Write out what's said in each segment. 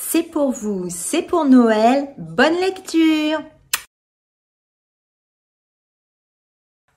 C'est pour vous, c'est pour Noël. Bonne lecture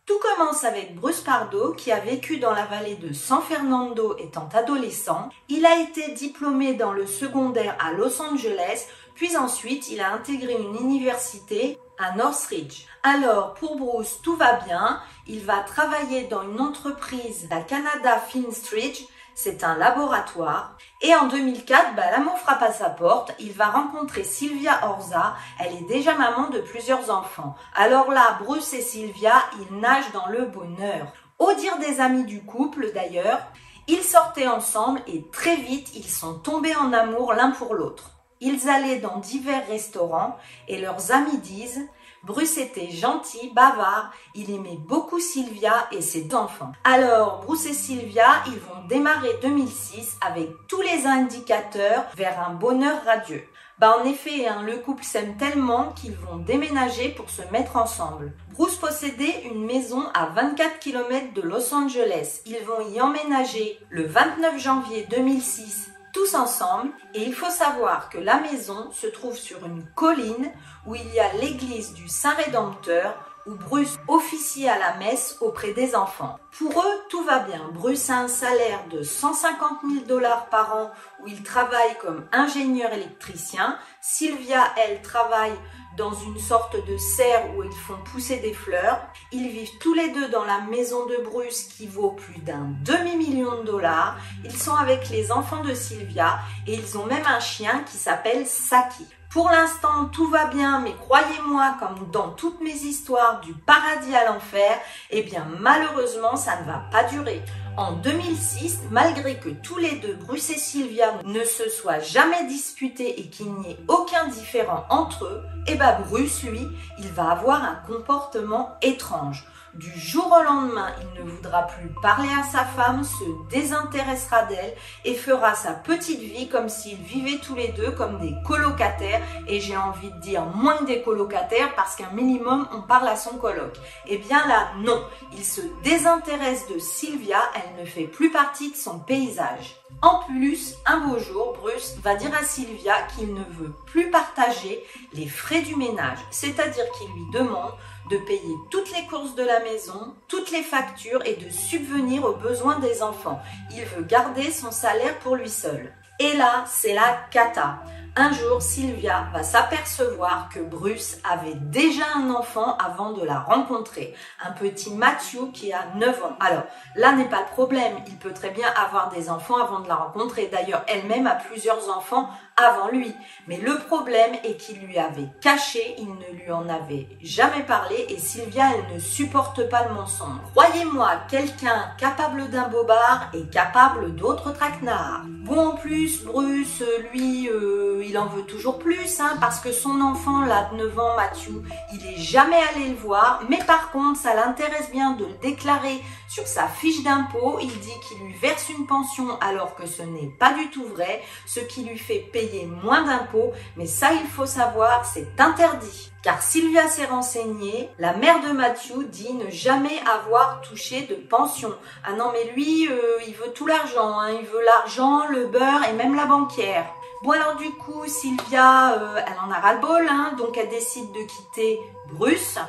Tout commence avec Bruce Pardo qui a vécu dans la vallée de San Fernando étant adolescent. Il a été diplômé dans le secondaire à Los Angeles, puis ensuite il a intégré une université à Northridge. Alors pour Bruce tout va bien, il va travailler dans une entreprise, la Canada Finstridge, c'est un laboratoire. Et en 2004, bah, l'amour frappe à sa porte. Il va rencontrer Sylvia Orza. Elle est déjà maman de plusieurs enfants. Alors là, Bruce et Sylvia, ils nagent dans le bonheur. Au dire des amis du couple d'ailleurs, ils sortaient ensemble et très vite, ils sont tombés en amour l'un pour l'autre. Ils allaient dans divers restaurants et leurs amis disent Bruce était gentil, bavard, il aimait beaucoup Sylvia et ses enfants. Alors, Bruce et Sylvia, ils vont démarrer 2006 avec tous les indicateurs vers un bonheur radieux. Bah en effet, hein, le couple s'aime tellement qu'ils vont déménager pour se mettre ensemble. Bruce possédait une maison à 24 km de Los Angeles. Ils vont y emménager le 29 janvier 2006 ensemble et il faut savoir que la maison se trouve sur une colline où il y a l'église du Saint-Rédempteur où Bruce officie à la messe auprès des enfants. Pour eux, tout va bien. Bruce a un salaire de 150 000 dollars par an où il travaille comme ingénieur électricien. Sylvia, elle, travaille dans une sorte de serre où ils font pousser des fleurs. Ils vivent tous les deux dans la maison de Bruce qui vaut plus d'un demi-million de dollars. Ils sont avec les enfants de Sylvia et ils ont même un chien qui s'appelle Saki. Pour l'instant, tout va bien, mais croyez-moi, comme dans toutes mes histoires du paradis à l'enfer, eh bien malheureusement, ça ne va pas durer. En 2006, malgré que tous les deux, Bruce et Sylvia, ne se soient jamais disputés et qu'il n'y ait aucun différent entre eux, eh ben Bruce, lui, il va avoir un comportement étrange. Du jour au lendemain, il ne voudra plus parler à sa femme, se désintéressera d'elle et fera sa petite vie comme s'ils vivaient tous les deux comme des colocataires. Et j'ai envie de dire moins que des colocataires parce qu'un minimum, on parle à son coloc. Eh bien là, non. Il se désintéresse de Sylvia, elle ne fait plus partie de son paysage. En plus, un beau jour, Bruce va dire à Sylvia qu'il ne veut plus partager les frais du ménage, c'est-à-dire qu'il lui demande de payer toutes les courses de la maison, toutes les factures et de subvenir aux besoins des enfants. Il veut garder son salaire pour lui seul. Et là, c'est la cata. Un jour, Sylvia va s'apercevoir que Bruce avait déjà un enfant avant de la rencontrer, un petit Matthew qui a 9 ans. Alors, là n'est pas le problème, il peut très bien avoir des enfants avant de la rencontrer. D'ailleurs, elle-même a plusieurs enfants avant lui. Mais le problème est qu'il lui avait caché, il ne lui en avait jamais parlé et Sylvia, elle ne supporte pas le mensonge. Croyez-moi, quelqu'un capable d'un bobard est capable d'autres traquenards. Bon, en plus, Bruce, lui, euh, il en veut toujours plus, hein, parce que son enfant, là, de 9 ans, Matthew, il est jamais allé le voir, mais par contre, ça l'intéresse bien de le déclarer sur sa fiche d'impôt. Il dit qu'il lui verse une pension alors que ce n'est pas du tout vrai, ce qui lui fait payer moins d'impôts, mais ça, il faut savoir, c'est interdit. Car Sylvia s'est renseignée, la mère de Matthew dit ne jamais avoir touché de pension. Ah non, mais lui, euh, il veut tout l'argent, hein. il veut l'argent, le beurre et même la banquière. Bon alors du coup, Sylvia, euh, elle en a ras-le-bol, hein, donc elle décide de quitter Bruce.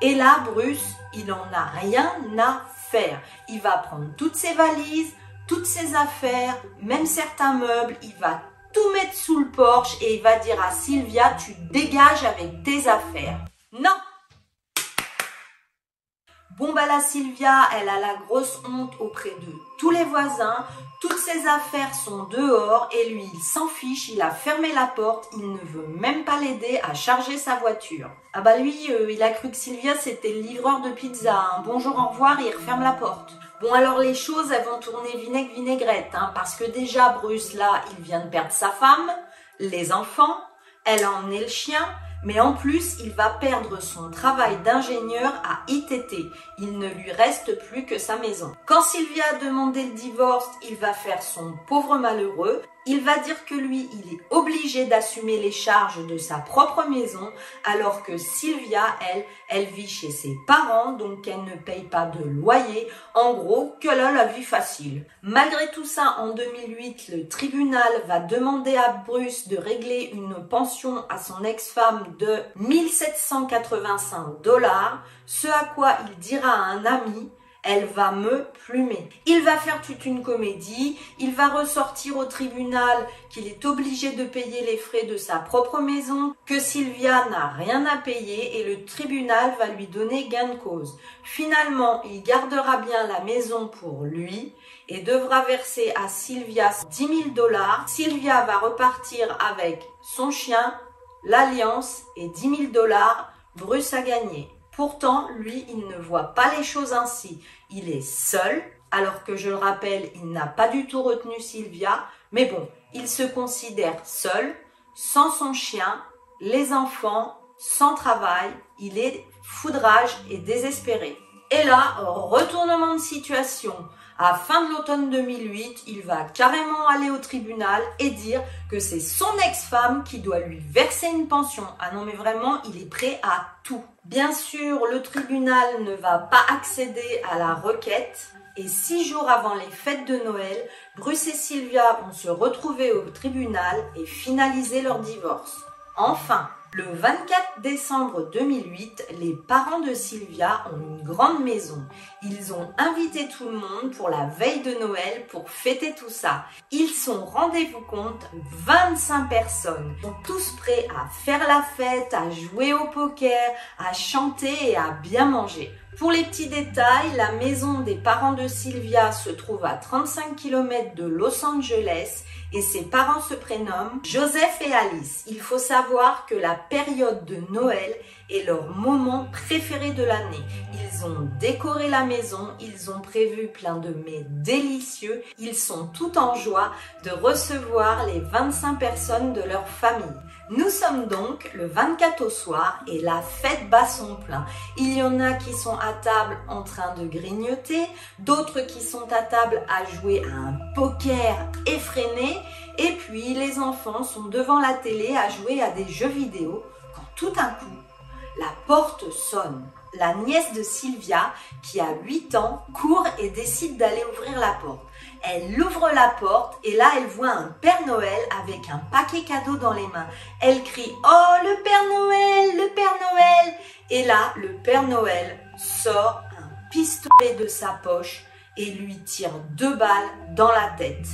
Et là, Bruce, il en a rien à faire. Il va prendre toutes ses valises, toutes ses affaires, même certains meubles, il va tout mettre sous le porche et il va dire à Sylvia, tu dégages avec tes affaires. Non Bon bah la Sylvia, elle a la grosse honte auprès de tous les voisins, toutes ses affaires sont dehors et lui il s'en fiche, il a fermé la porte, il ne veut même pas l'aider à charger sa voiture. Ah bah lui, euh, il a cru que Sylvia c'était le livreur de pizza, un bonjour au revoir il referme la porte. Bon alors les choses elles vont tourner vinaigre vinaigrette hein, parce que déjà Bruce là il vient de perdre sa femme, les enfants, elle a emmené le chien, mais en plus, il va perdre son travail d'ingénieur à ITT. Il ne lui reste plus que sa maison. Quand Sylvia a demandé le divorce, il va faire son pauvre malheureux. Il va dire que lui, il est obligé d'assumer les charges de sa propre maison, alors que Sylvia, elle, elle vit chez ses parents, donc elle ne paye pas de loyer. En gros, qu'elle a la vie facile. Malgré tout ça, en 2008, le tribunal va demander à Bruce de régler une pension à son ex-femme de 1785 dollars, ce à quoi il dira à un ami elle va me plumer. Il va faire toute une comédie, il va ressortir au tribunal qu'il est obligé de payer les frais de sa propre maison, que Sylvia n'a rien à payer et le tribunal va lui donner gain de cause. Finalement, il gardera bien la maison pour lui et devra verser à Sylvia 10 000 dollars. Sylvia va repartir avec son chien, l'alliance et 10 000 dollars. Bruce a gagné. Pourtant, lui, il ne voit pas les choses ainsi. Il est seul, alors que je le rappelle, il n'a pas du tout retenu Sylvia, mais bon, il se considère seul, sans son chien, les enfants, sans travail, il est foudrage et désespéré. Et là, retournement de situation. À fin de l'automne 2008, il va carrément aller au tribunal et dire que c'est son ex-femme qui doit lui verser une pension. Ah non mais vraiment, il est prêt à tout. Bien sûr, le tribunal ne va pas accéder à la requête et six jours avant les fêtes de Noël, Bruce et Sylvia vont se retrouver au tribunal et finaliser leur divorce. Enfin, le 24 décembre 2008, les parents de Sylvia ont une grande maison. Ils ont invité tout le monde pour la veille de Noël pour fêter tout ça. Ils sont, rendez-vous compte, 25 personnes. Sont tous prêts à faire la fête, à jouer au poker, à chanter et à bien manger. Pour les petits détails, la maison des parents de Sylvia se trouve à 35 km de Los Angeles et ses parents se prénomment Joseph et Alice. Il faut savoir que la période de Noël est leur moment préféré de l'année. Ils ont décoré la maison, ils ont prévu plein de mets délicieux, ils sont tout en joie de recevoir les 25 personnes de leur famille. Nous sommes donc le 24 au soir et la fête bat son plein. Il y en a qui sont à table en train de grignoter, d'autres qui sont à table à jouer à un poker effréné, et puis les enfants sont devant la télé à jouer à des jeux vidéo quand tout un coup, la porte sonne. La nièce de Sylvia, qui a 8 ans, court et décide d'aller ouvrir la porte. Elle ouvre la porte et là elle voit un Père Noël avec un paquet cadeau dans les mains. Elle crie Oh le Père Noël, le Père Noël Et là le Père Noël sort un pistolet de sa poche et lui tire deux balles dans la tête.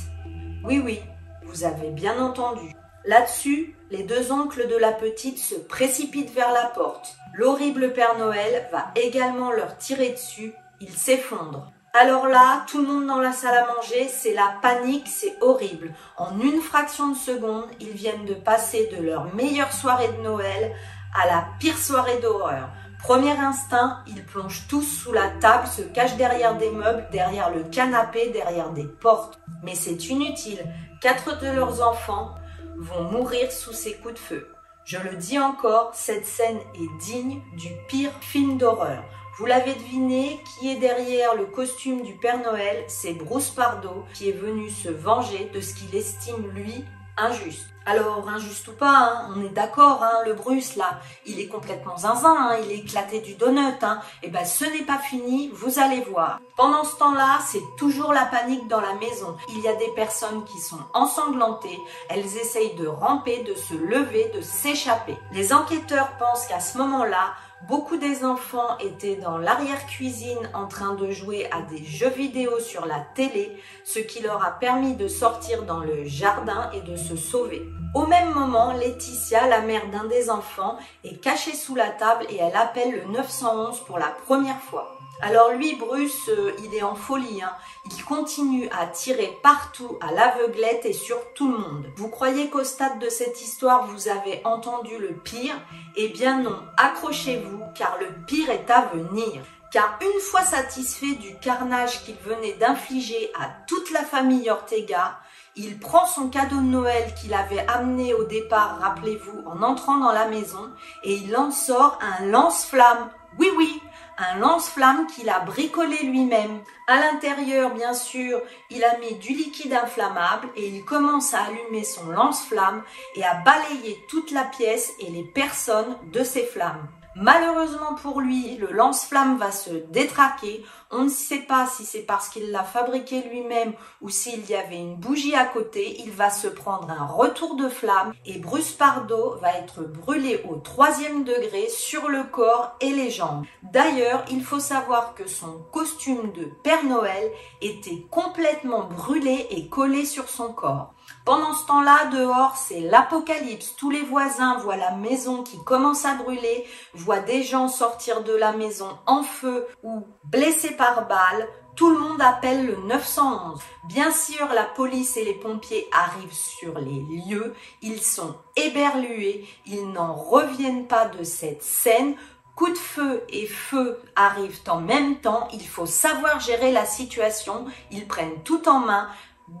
Oui oui, vous avez bien entendu. Là-dessus, les deux oncles de la petite se précipitent vers la porte. L'horrible Père Noël va également leur tirer dessus. Ils s'effondrent. Alors là, tout le monde dans la salle à manger, c'est la panique, c'est horrible. En une fraction de seconde, ils viennent de passer de leur meilleure soirée de Noël à la pire soirée d'horreur. Premier instinct, ils plongent tous sous la table, se cachent derrière des meubles, derrière le canapé, derrière des portes. Mais c'est inutile. Quatre de leurs enfants vont mourir sous ces coups de feu. Je le dis encore, cette scène est digne du pire film d'horreur. Vous l'avez deviné, qui est derrière le costume du Père Noël C'est Bruce Pardo qui est venu se venger de ce qu'il estime lui injuste. Alors, injuste ou pas, hein, on est d'accord, hein, le Bruce là, il est complètement zinzin, hein, il est éclaté du donut. Et eh ben, ce n'est pas fini, vous allez voir. Pendant ce temps-là, c'est toujours la panique dans la maison. Il y a des personnes qui sont ensanglantées, elles essayent de ramper, de se lever, de s'échapper. Les enquêteurs pensent qu'à ce moment-là, Beaucoup des enfants étaient dans l'arrière-cuisine en train de jouer à des jeux vidéo sur la télé, ce qui leur a permis de sortir dans le jardin et de se sauver. Au même moment, Laetitia, la mère d'un des enfants, est cachée sous la table et elle appelle le 911 pour la première fois. Alors lui, Bruce, euh, il est en folie. Hein. Il continue à tirer partout, à l'aveuglette et sur tout le monde. Vous croyez qu'au stade de cette histoire, vous avez entendu le pire? Eh bien non, accrochez-vous, car le pire est à venir. Car une fois satisfait du carnage qu'il venait d'infliger à toute la famille Ortega, il prend son cadeau de Noël qu'il avait amené au départ, rappelez-vous, en entrant dans la maison, et il en sort un lance-flamme. Oui, oui, un lance-flamme qu'il a bricolé lui-même. À l'intérieur, bien sûr, il a mis du liquide inflammable et il commence à allumer son lance-flamme et à balayer toute la pièce et les personnes de ces flammes. Malheureusement pour lui, le lance-flamme va se détraquer. On ne sait pas si c'est parce qu'il l'a fabriqué lui-même ou s'il y avait une bougie à côté. Il va se prendre un retour de flamme et Bruce Pardo va être brûlé au troisième degré sur le corps et les jambes. D'ailleurs, il faut savoir que son costume de Père Noël était complètement brûlé et collé sur son corps. Pendant ce temps-là, dehors, c'est l'apocalypse. Tous les voisins voient la maison qui commence à brûler, voient des gens sortir de la maison en feu ou blessés par balle. Tout le monde appelle le 911. Bien sûr, la police et les pompiers arrivent sur les lieux. Ils sont éberlués. Ils n'en reviennent pas de cette scène. Coup de feu et feu arrivent en même temps. Il faut savoir gérer la situation. Ils prennent tout en main.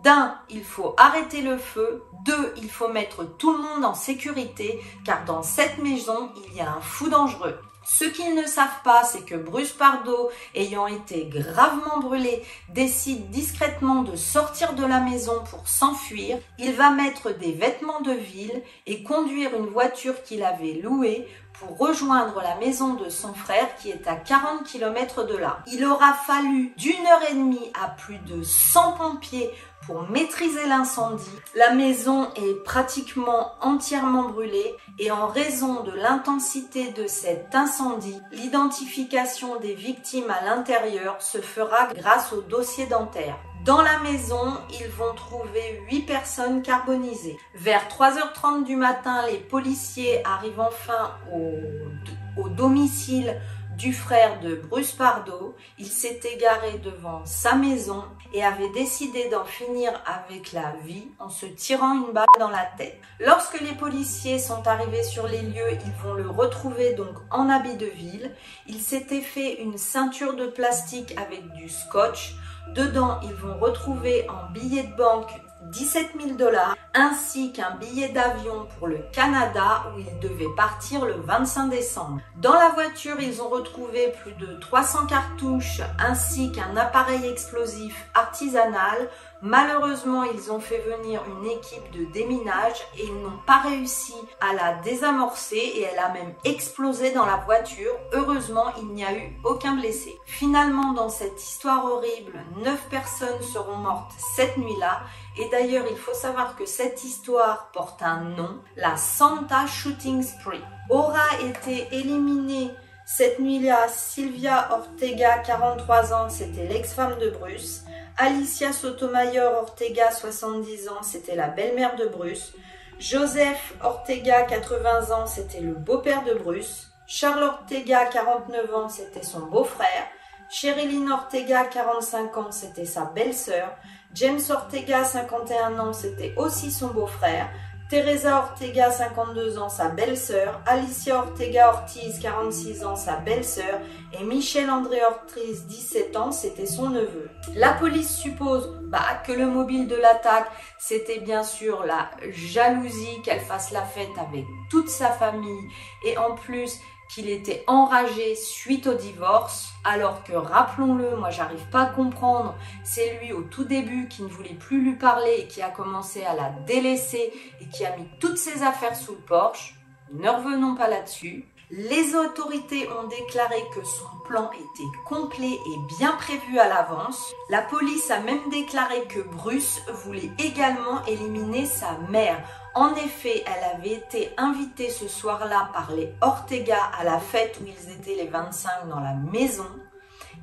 D'un, il faut arrêter le feu. Deux, il faut mettre tout le monde en sécurité car dans cette maison, il y a un fou dangereux. Ce qu'ils ne savent pas, c'est que Bruce Pardo, ayant été gravement brûlé, décide discrètement de sortir de la maison pour s'enfuir. Il va mettre des vêtements de ville et conduire une voiture qu'il avait louée pour rejoindre la maison de son frère qui est à 40 km de là. Il aura fallu d'une heure et demie à plus de 100 pompiers pour maîtriser l'incendie. La maison est pratiquement entièrement brûlée et en raison de l'intensité de cet incendie, l'identification des victimes à l'intérieur se fera grâce au dossier dentaire. Dans la maison, ils vont trouver 8 personnes carbonisées. Vers 3h30 du matin, les policiers arrivent enfin au, domicile du frère de Bruce Pardo. Il s'est égaré devant sa maison et avait décidé d'en finir avec la vie en se tirant une balle dans la tête. Lorsque les policiers sont arrivés sur les lieux, ils vont le retrouver donc en habit de ville. Il s'était fait une ceinture de plastique avec du scotch. Dedans, ils vont retrouver en billet de banque 17 000 dollars ainsi qu'un billet d'avion pour le Canada où ils devaient partir le 25 décembre. Dans la voiture, ils ont retrouvé plus de 300 cartouches ainsi qu'un appareil explosif artisanal. Malheureusement, ils ont fait venir une équipe de déminage et ils n'ont pas réussi à la désamorcer et elle a même explosé dans la voiture. Heureusement, il n'y a eu aucun blessé. Finalement, dans cette histoire horrible, 9 personnes seront mortes cette nuit-là et d'ailleurs, il faut savoir que cette histoire porte un nom, la Santa Shooting Spree. Aura été éliminée cette nuit-là. Sylvia Ortega, 43 ans, c'était l'ex-femme de Bruce. Alicia Sotomayor Ortega, 70 ans, c'était la belle-mère de Bruce. Joseph Ortega, 80 ans, c'était le beau-père de Bruce. Charles Ortega, 49 ans, c'était son beau-frère. Sherilyn Ortega, 45 ans, c'était sa belle-sœur. James Ortega, 51 ans, c'était aussi son beau-frère. Teresa Ortega, 52 ans, sa belle-sœur. Alicia Ortega Ortiz, 46 ans, sa belle-sœur. Et Michel André Ortiz, 17 ans, c'était son neveu. La police suppose bah, que le mobile de l'attaque, c'était bien sûr la jalousie qu'elle fasse la fête avec toute sa famille. Et en plus, qu'il était enragé suite au divorce, alors que, rappelons-le, moi j'arrive pas à comprendre, c'est lui au tout début qui ne voulait plus lui parler et qui a commencé à la délaisser et qui a mis toutes ses affaires sous le porche. Ne revenons pas là-dessus. Les autorités ont déclaré que son plan était complet et bien prévu à l'avance. La police a même déclaré que Bruce voulait également éliminer sa mère en effet, elle avait été invitée ce soir-là par les Ortega à la fête où ils étaient les 25 dans la maison.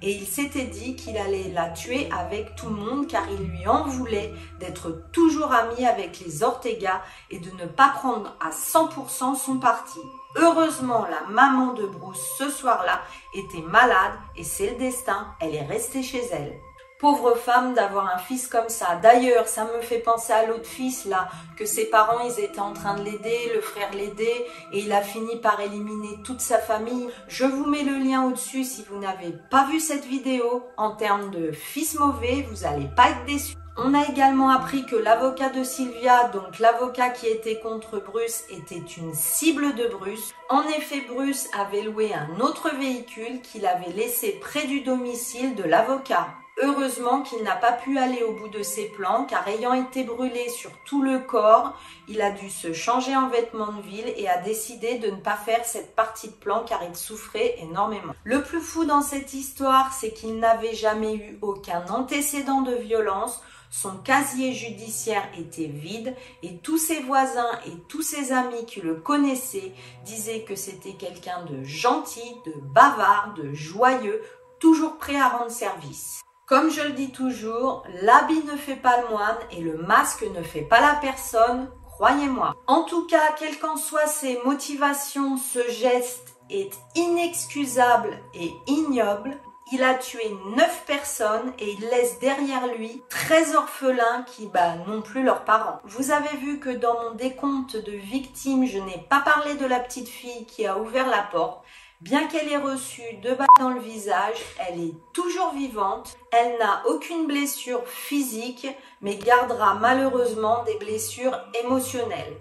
Et il s'était dit qu'il allait la tuer avec tout le monde car il lui en voulait d'être toujours ami avec les Ortega et de ne pas prendre à 100% son parti. Heureusement, la maman de Bruce ce soir-là était malade et c'est le destin, elle est restée chez elle. Pauvre femme d'avoir un fils comme ça. D'ailleurs, ça me fait penser à l'autre fils là, que ses parents ils étaient en train de l'aider, le frère l'aidait et il a fini par éliminer toute sa famille. Je vous mets le lien au-dessus si vous n'avez pas vu cette vidéo. En termes de fils mauvais, vous n'allez pas être déçus. On a également appris que l'avocat de Sylvia, donc l'avocat qui était contre Bruce, était une cible de Bruce. En effet, Bruce avait loué un autre véhicule qu'il avait laissé près du domicile de l'avocat. Heureusement qu'il n'a pas pu aller au bout de ses plans car ayant été brûlé sur tout le corps, il a dû se changer en vêtements de ville et a décidé de ne pas faire cette partie de plan car il souffrait énormément. Le plus fou dans cette histoire, c'est qu'il n'avait jamais eu aucun antécédent de violence son casier judiciaire était vide et tous ses voisins et tous ses amis qui le connaissaient disaient que c'était quelqu'un de gentil, de bavard, de joyeux, toujours prêt à rendre service. Comme je le dis toujours, l'habit ne fait pas le moine et le masque ne fait pas la personne, croyez-moi. En tout cas, quelles qu'en soient ses motivations, ce geste est inexcusable et ignoble. Il a tué 9 personnes et il laisse derrière lui 13 orphelins qui bah, n'ont plus leurs parents. Vous avez vu que dans mon décompte de victimes, je n'ai pas parlé de la petite fille qui a ouvert la porte. Bien qu'elle ait reçu deux balles dans le visage, elle est toujours vivante. Elle n'a aucune blessure physique, mais gardera malheureusement des blessures émotionnelles.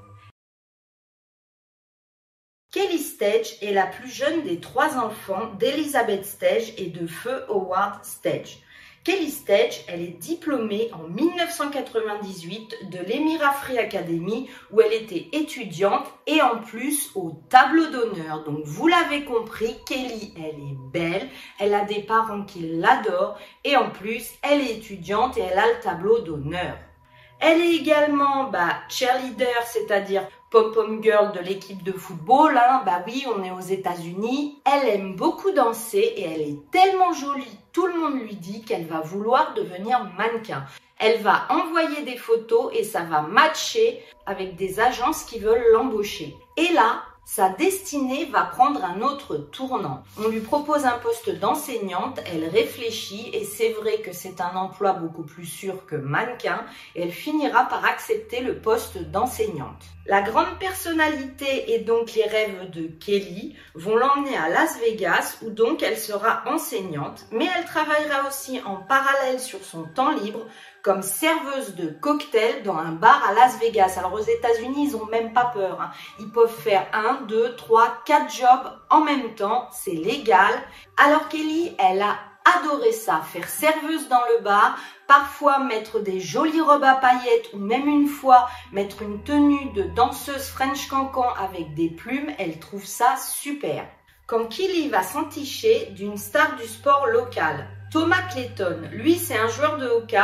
Kelly Stage est la plus jeune des trois enfants d'Elizabeth Stage et de Feu Howard Stage. Kelly Stage, elle est diplômée en 1998 de l'Emira Free Academy où elle était étudiante et en plus au tableau d'honneur. Donc vous l'avez compris, Kelly, elle est belle, elle a des parents qui l'adorent et en plus elle est étudiante et elle a le tableau d'honneur. Elle est également bah, cheerleader, c'est-à-dire pom-pom girl de l'équipe de football. Hein. Bah oui, on est aux États-Unis. Elle aime beaucoup danser et elle est tellement jolie. Tout le monde lui dit qu'elle va vouloir devenir mannequin. Elle va envoyer des photos et ça va matcher avec des agences qui veulent l'embaucher. Et là, sa destinée va prendre un autre tournant. On lui propose un poste d'enseignante, elle réfléchit et c'est vrai que c'est un emploi beaucoup plus sûr que mannequin et elle finira par accepter le poste d'enseignante. La grande personnalité et donc les rêves de Kelly vont l'emmener à Las Vegas où donc elle sera enseignante, mais elle travaillera aussi en parallèle sur son temps libre comme serveuse de cocktail dans un bar à Las Vegas. Alors aux États-Unis, ils ont même pas peur. Hein. Ils peuvent faire un, deux, trois, quatre jobs en même temps. C'est légal. Alors Kelly, elle a adoré ça, faire serveuse dans le bar, parfois mettre des jolies robes à paillettes ou même une fois mettre une tenue de danseuse French cancan avec des plumes, elle trouve ça super. Quand Kelly va s'enticher d'une star du sport local, Thomas Clayton, lui c'est un joueur de hockey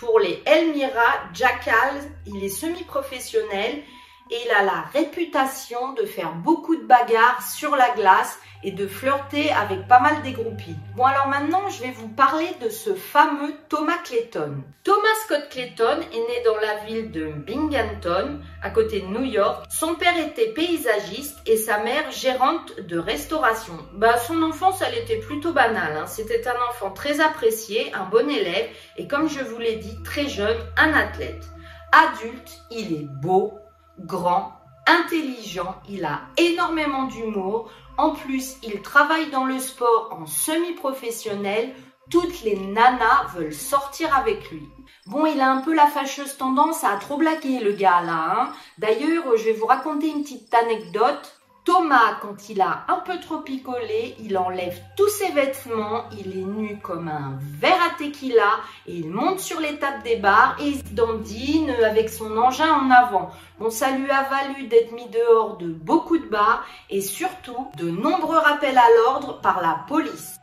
pour les Elmira Jackals, il est semi-professionnel il a la réputation de faire beaucoup de bagarres sur la glace et de flirter avec pas mal des groupies. Bon alors maintenant je vais vous parler de ce fameux Thomas Clayton. Thomas Scott Clayton est né dans la ville de Binghamton, à côté de New York. Son père était paysagiste et sa mère gérante de restauration. Bah son enfance elle était plutôt banale. Hein. C'était un enfant très apprécié, un bon élève et comme je vous l'ai dit très jeune, un athlète. Adulte, il est beau, grand, intelligent, il a énormément d'humour. En plus, il travaille dans le sport en semi-professionnel. Toutes les nanas veulent sortir avec lui. Bon, il a un peu la fâcheuse tendance à trop blaguer, le gars, là. Hein. D'ailleurs, je vais vous raconter une petite anecdote. Thomas, quand il a un peu trop picolé, il enlève tous ses vêtements, il est nu comme un verre à tequila et il monte sur les tables des bars et il dandine avec son engin en avant. Bon, ça lui a valu d'être mis dehors de beaucoup de bars et surtout de nombreux rappels à l'ordre par la police.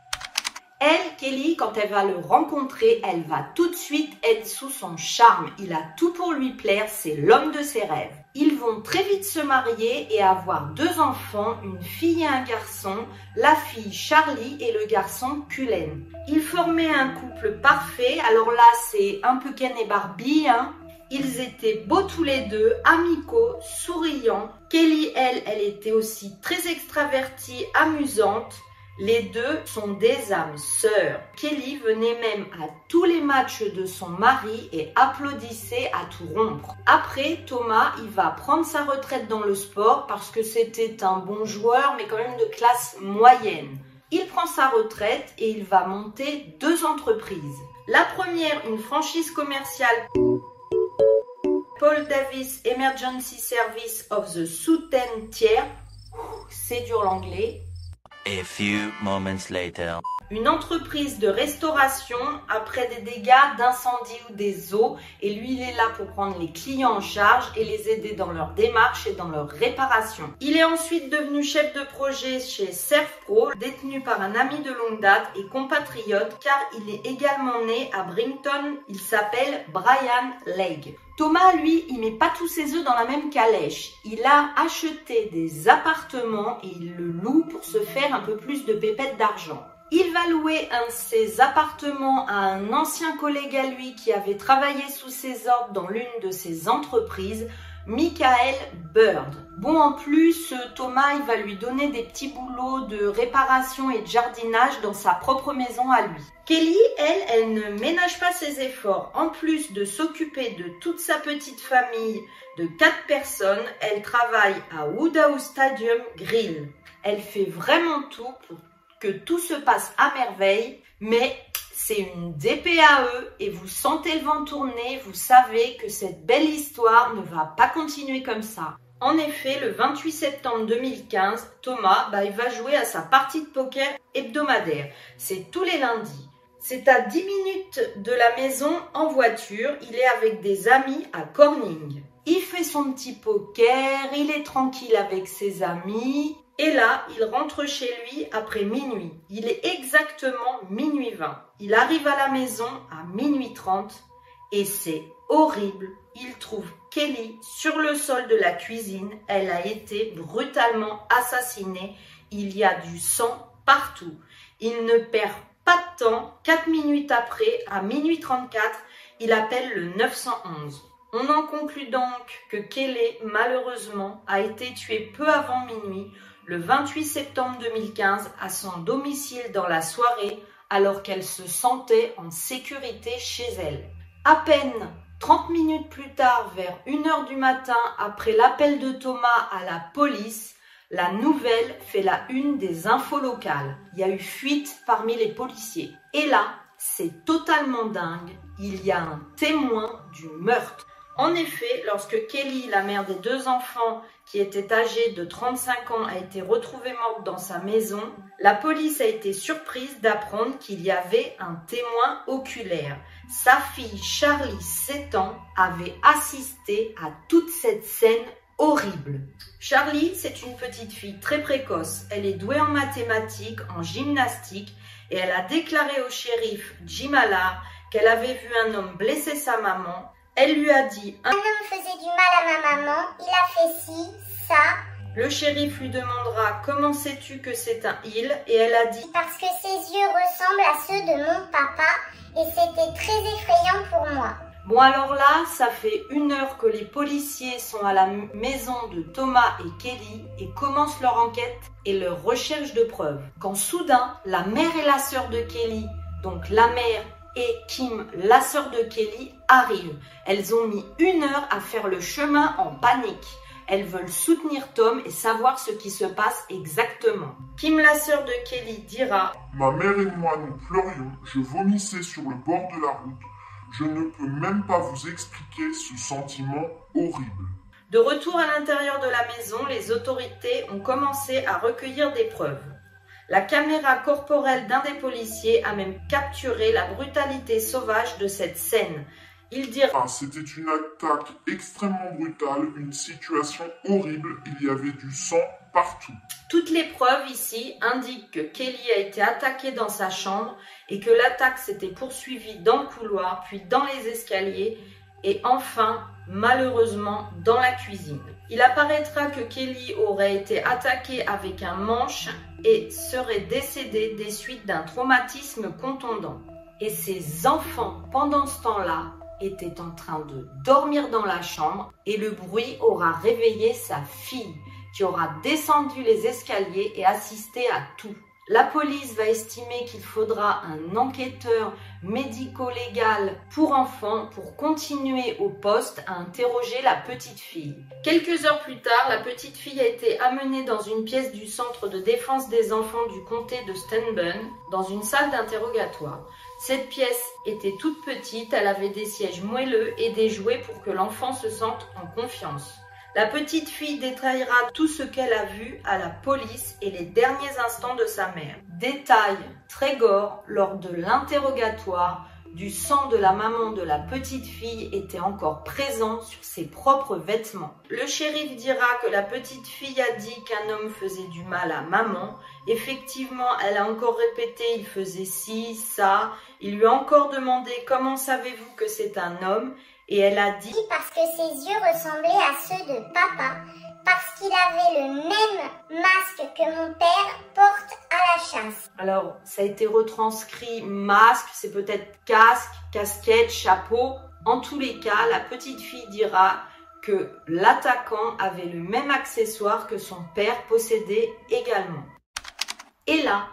Elle, Kelly, quand elle va le rencontrer, elle va tout de suite être sous son charme. Il a tout pour lui plaire, c'est l'homme de ses rêves. Ils vont très vite se marier et avoir deux enfants, une fille et un garçon, la fille Charlie et le garçon Cullen. Ils formaient un couple parfait, alors là c'est un peu Ken et Barbie, hein. Ils étaient beaux tous les deux, amicaux, souriants. Kelly, elle, elle était aussi très extravertie, amusante. Les deux sont des âmes sœurs. Kelly venait même à tous les matchs de son mari et applaudissait à tout rompre. Après, Thomas, il va prendre sa retraite dans le sport parce que c'était un bon joueur, mais quand même de classe moyenne. Il prend sa retraite et il va monter deux entreprises. La première, une franchise commerciale Paul Davis Emergency Service of the Souten Tier. C'est dur l'anglais. A few moments later. Une entreprise de restauration après des dégâts d'incendie ou des eaux et lui il est là pour prendre les clients en charge et les aider dans leur démarche et dans leur réparation. Il est ensuite devenu chef de projet chez Surfpro, détenu par un ami de longue date et compatriote car il est également né à Brington, il s'appelle Brian Legg. Thomas, lui, il met pas tous ses œufs dans la même calèche. Il a acheté des appartements et il le loue pour se faire un peu plus de pépettes d'argent. Il va louer un de ses appartements à un ancien collègue à lui qui avait travaillé sous ses ordres dans l'une de ses entreprises, Michael Bird. Bon, en plus, Thomas, il va lui donner des petits boulots de réparation et de jardinage dans sa propre maison à lui. Kelly, elle, elle ne ménage pas ses efforts. En plus de s'occuper de toute sa petite famille de quatre personnes, elle travaille à Woodhouse Stadium Grill. Elle fait vraiment tout pour que tout se passe à merveille, mais c'est une DPAE et vous sentez le vent tourner, vous savez que cette belle histoire ne va pas continuer comme ça. En effet, le 28 septembre 2015, Thomas bah, il va jouer à sa partie de poker hebdomadaire. C'est tous les lundis. C'est à 10 minutes de la maison en voiture. Il est avec des amis à Corning. Il fait son petit poker, il est tranquille avec ses amis. Et là, il rentre chez lui après minuit. Il est exactement minuit 20. Il arrive à la maison à minuit 30 et c'est horrible. Il trouve Kelly sur le sol de la cuisine. Elle a été brutalement assassinée. Il y a du sang partout. Il ne perd pas de temps. 4 minutes après, à minuit 34, il appelle le 911. On en conclut donc que Kelly, malheureusement, a été tuée peu avant minuit le 28 septembre 2015 à son domicile dans la soirée alors qu'elle se sentait en sécurité chez elle. À peine 30 minutes plus tard, vers 1h du matin, après l'appel de Thomas à la police, la nouvelle fait la une des infos locales. Il y a eu fuite parmi les policiers. Et là, c'est totalement dingue. Il y a un témoin du meurtre. En effet, lorsque Kelly, la mère des deux enfants, qui était âgée de 35 ans, a été retrouvée morte dans sa maison, la police a été surprise d'apprendre qu'il y avait un témoin oculaire. Sa fille Charlie, 7 ans, avait assisté à toute cette scène horrible. Charlie, c'est une petite fille très précoce. Elle est douée en mathématiques, en gymnastique, et elle a déclaré au shérif Jim Allard qu'elle avait vu un homme blesser sa maman elle lui a dit Un homme faisait du mal à ma maman, il a fait ci, ça. Le shérif lui demandera Comment sais-tu que c'est un il? Et elle a dit Parce que ses yeux ressemblent à ceux de mon papa et c'était très effrayant pour moi. Bon alors là, ça fait une heure que les policiers sont à la maison de Thomas et Kelly et commencent leur enquête et leur recherche de preuves. Quand soudain, la mère et la sœur de Kelly, donc la mère et Kim, la sœur de Kelly, arrivent. Elles ont mis une heure à faire le chemin en panique. Elles veulent soutenir Tom et savoir ce qui se passe exactement. Kim, la sœur de Kelly, dira Ma mère et moi, nous pleurions. Je vomissais sur le bord de la route. Je ne peux même pas vous expliquer ce sentiment horrible. De retour à l'intérieur de la maison, les autorités ont commencé à recueillir des preuves. La caméra corporelle d'un des policiers a même capturé la brutalité sauvage de cette scène. Il dira ah, C'était une attaque extrêmement brutale, une situation horrible, il y avait du sang partout. Toutes les preuves ici indiquent que Kelly a été attaquée dans sa chambre et que l'attaque s'était poursuivie dans le couloir, puis dans les escaliers et enfin, malheureusement, dans la cuisine. Il apparaîtra que Kelly aurait été attaquée avec un manche et serait décédée des suites d'un traumatisme contondant. Et ses enfants, pendant ce temps-là, étaient en train de dormir dans la chambre et le bruit aura réveillé sa fille qui aura descendu les escaliers et assisté à tout. La police va estimer qu'il faudra un enquêteur médico-légal pour enfants pour continuer au poste à interroger la petite fille. Quelques heures plus tard, la petite fille a été amenée dans une pièce du centre de défense des enfants du comté de Stanburn, dans une salle d'interrogatoire. Cette pièce était toute petite, elle avait des sièges moelleux et des jouets pour que l'enfant se sente en confiance. La petite fille détaillera tout ce qu'elle a vu à la police et les derniers instants de sa mère. Détail très gore lors de l'interrogatoire du sang de la maman de la petite fille était encore présent sur ses propres vêtements. Le shérif dira que la petite fille a dit qu'un homme faisait du mal à maman. Effectivement, elle a encore répété il faisait ci, ça. Il lui a encore demandé comment savez-vous que c'est un homme? Et elle a dit parce que ses yeux ressemblaient à ceux de papa, parce qu'il avait le même masque que mon père porte à la chasse. Alors, ça a été retranscrit masque, c'est peut-être casque, casquette, chapeau. En tous les cas, la petite fille dira que l'attaquant avait le même accessoire que son père possédait également. Et là,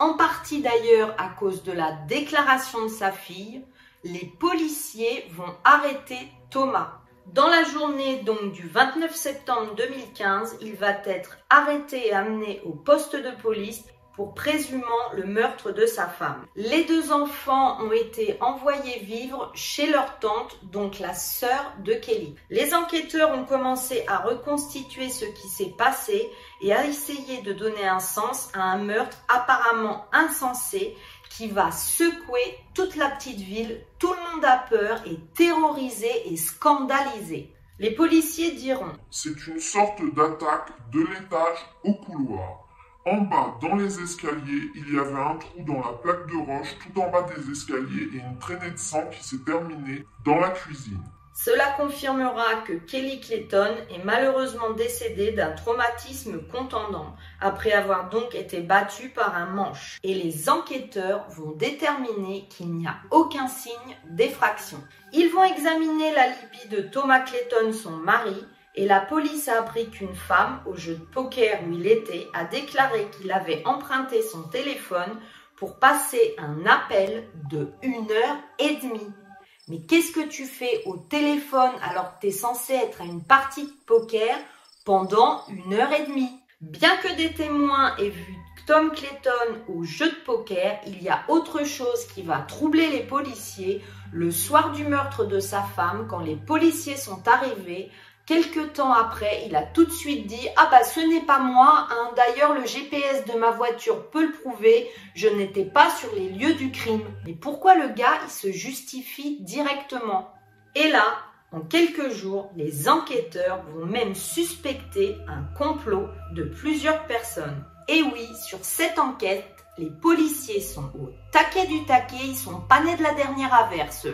en partie d'ailleurs à cause de la déclaration de sa fille, les policiers vont arrêter Thomas. Dans la journée donc du 29 septembre 2015, il va être arrêté et amené au poste de police pour présumément le meurtre de sa femme. Les deux enfants ont été envoyés vivre chez leur tante, donc la sœur de Kelly. Les enquêteurs ont commencé à reconstituer ce qui s'est passé et à essayer de donner un sens à un meurtre apparemment insensé qui va secouer toute la petite ville. Tout le monde a peur, est terrorisé et scandalisé. Les policiers diront C'est une sorte d'attaque de l'étage au couloir. En bas, dans les escaliers, il y avait un trou dans la plaque de roche tout en bas des escaliers et une traînée de sang qui s'est terminée dans la cuisine. Cela confirmera que Kelly Clayton est malheureusement décédée d'un traumatisme contendant après avoir donc été battue par un manche. Et les enquêteurs vont déterminer qu'il n'y a aucun signe d'effraction. Ils vont examiner la libye de Thomas Clayton, son mari, et la police a appris qu'une femme, au jeu de poker où il était, a déclaré qu'il avait emprunté son téléphone pour passer un appel de une heure et demie. Mais qu'est-ce que tu fais au téléphone alors que tu es censé être à une partie de poker pendant une heure et demie? Bien que des témoins aient vu Tom Clayton au jeu de poker, il y a autre chose qui va troubler les policiers. Le soir du meurtre de sa femme, quand les policiers sont arrivés, Quelque temps après, il a tout de suite dit Ah bah ce n'est pas moi, hein. d'ailleurs le GPS de ma voiture peut le prouver, je n'étais pas sur les lieux du crime. Mais pourquoi le gars il se justifie directement? Et là, en quelques jours, les enquêteurs vont même suspecter un complot de plusieurs personnes. Et oui, sur cette enquête, les policiers sont au taquet du taquet, ils sont pas nés de la dernière averse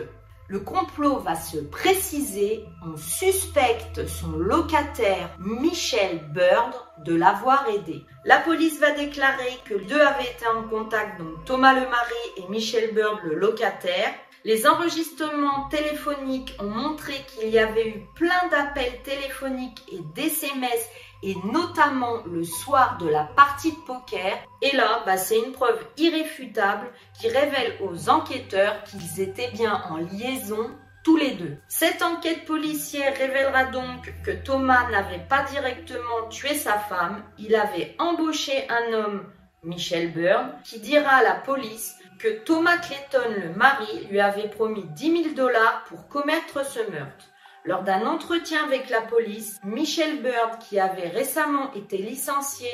le complot va se préciser. On suspecte son locataire Michel Bird de l'avoir aidé. La police va déclarer que deux avaient été en contact, donc Thomas le mari et Michel Bird le locataire. Les enregistrements téléphoniques ont montré qu'il y avait eu plein d'appels téléphoniques et d'SMS et notamment le soir de la partie de poker. Et là, bah, c'est une preuve irréfutable qui révèle aux enquêteurs qu'ils étaient bien en liaison tous les deux. Cette enquête policière révélera donc que Thomas n'avait pas directement tué sa femme, il avait embauché un homme, Michel Byrne, qui dira à la police que Thomas Clayton, le mari, lui avait promis 10 000 dollars pour commettre ce meurtre. Lors d'un entretien avec la police, Michel Bird, qui avait récemment été licencié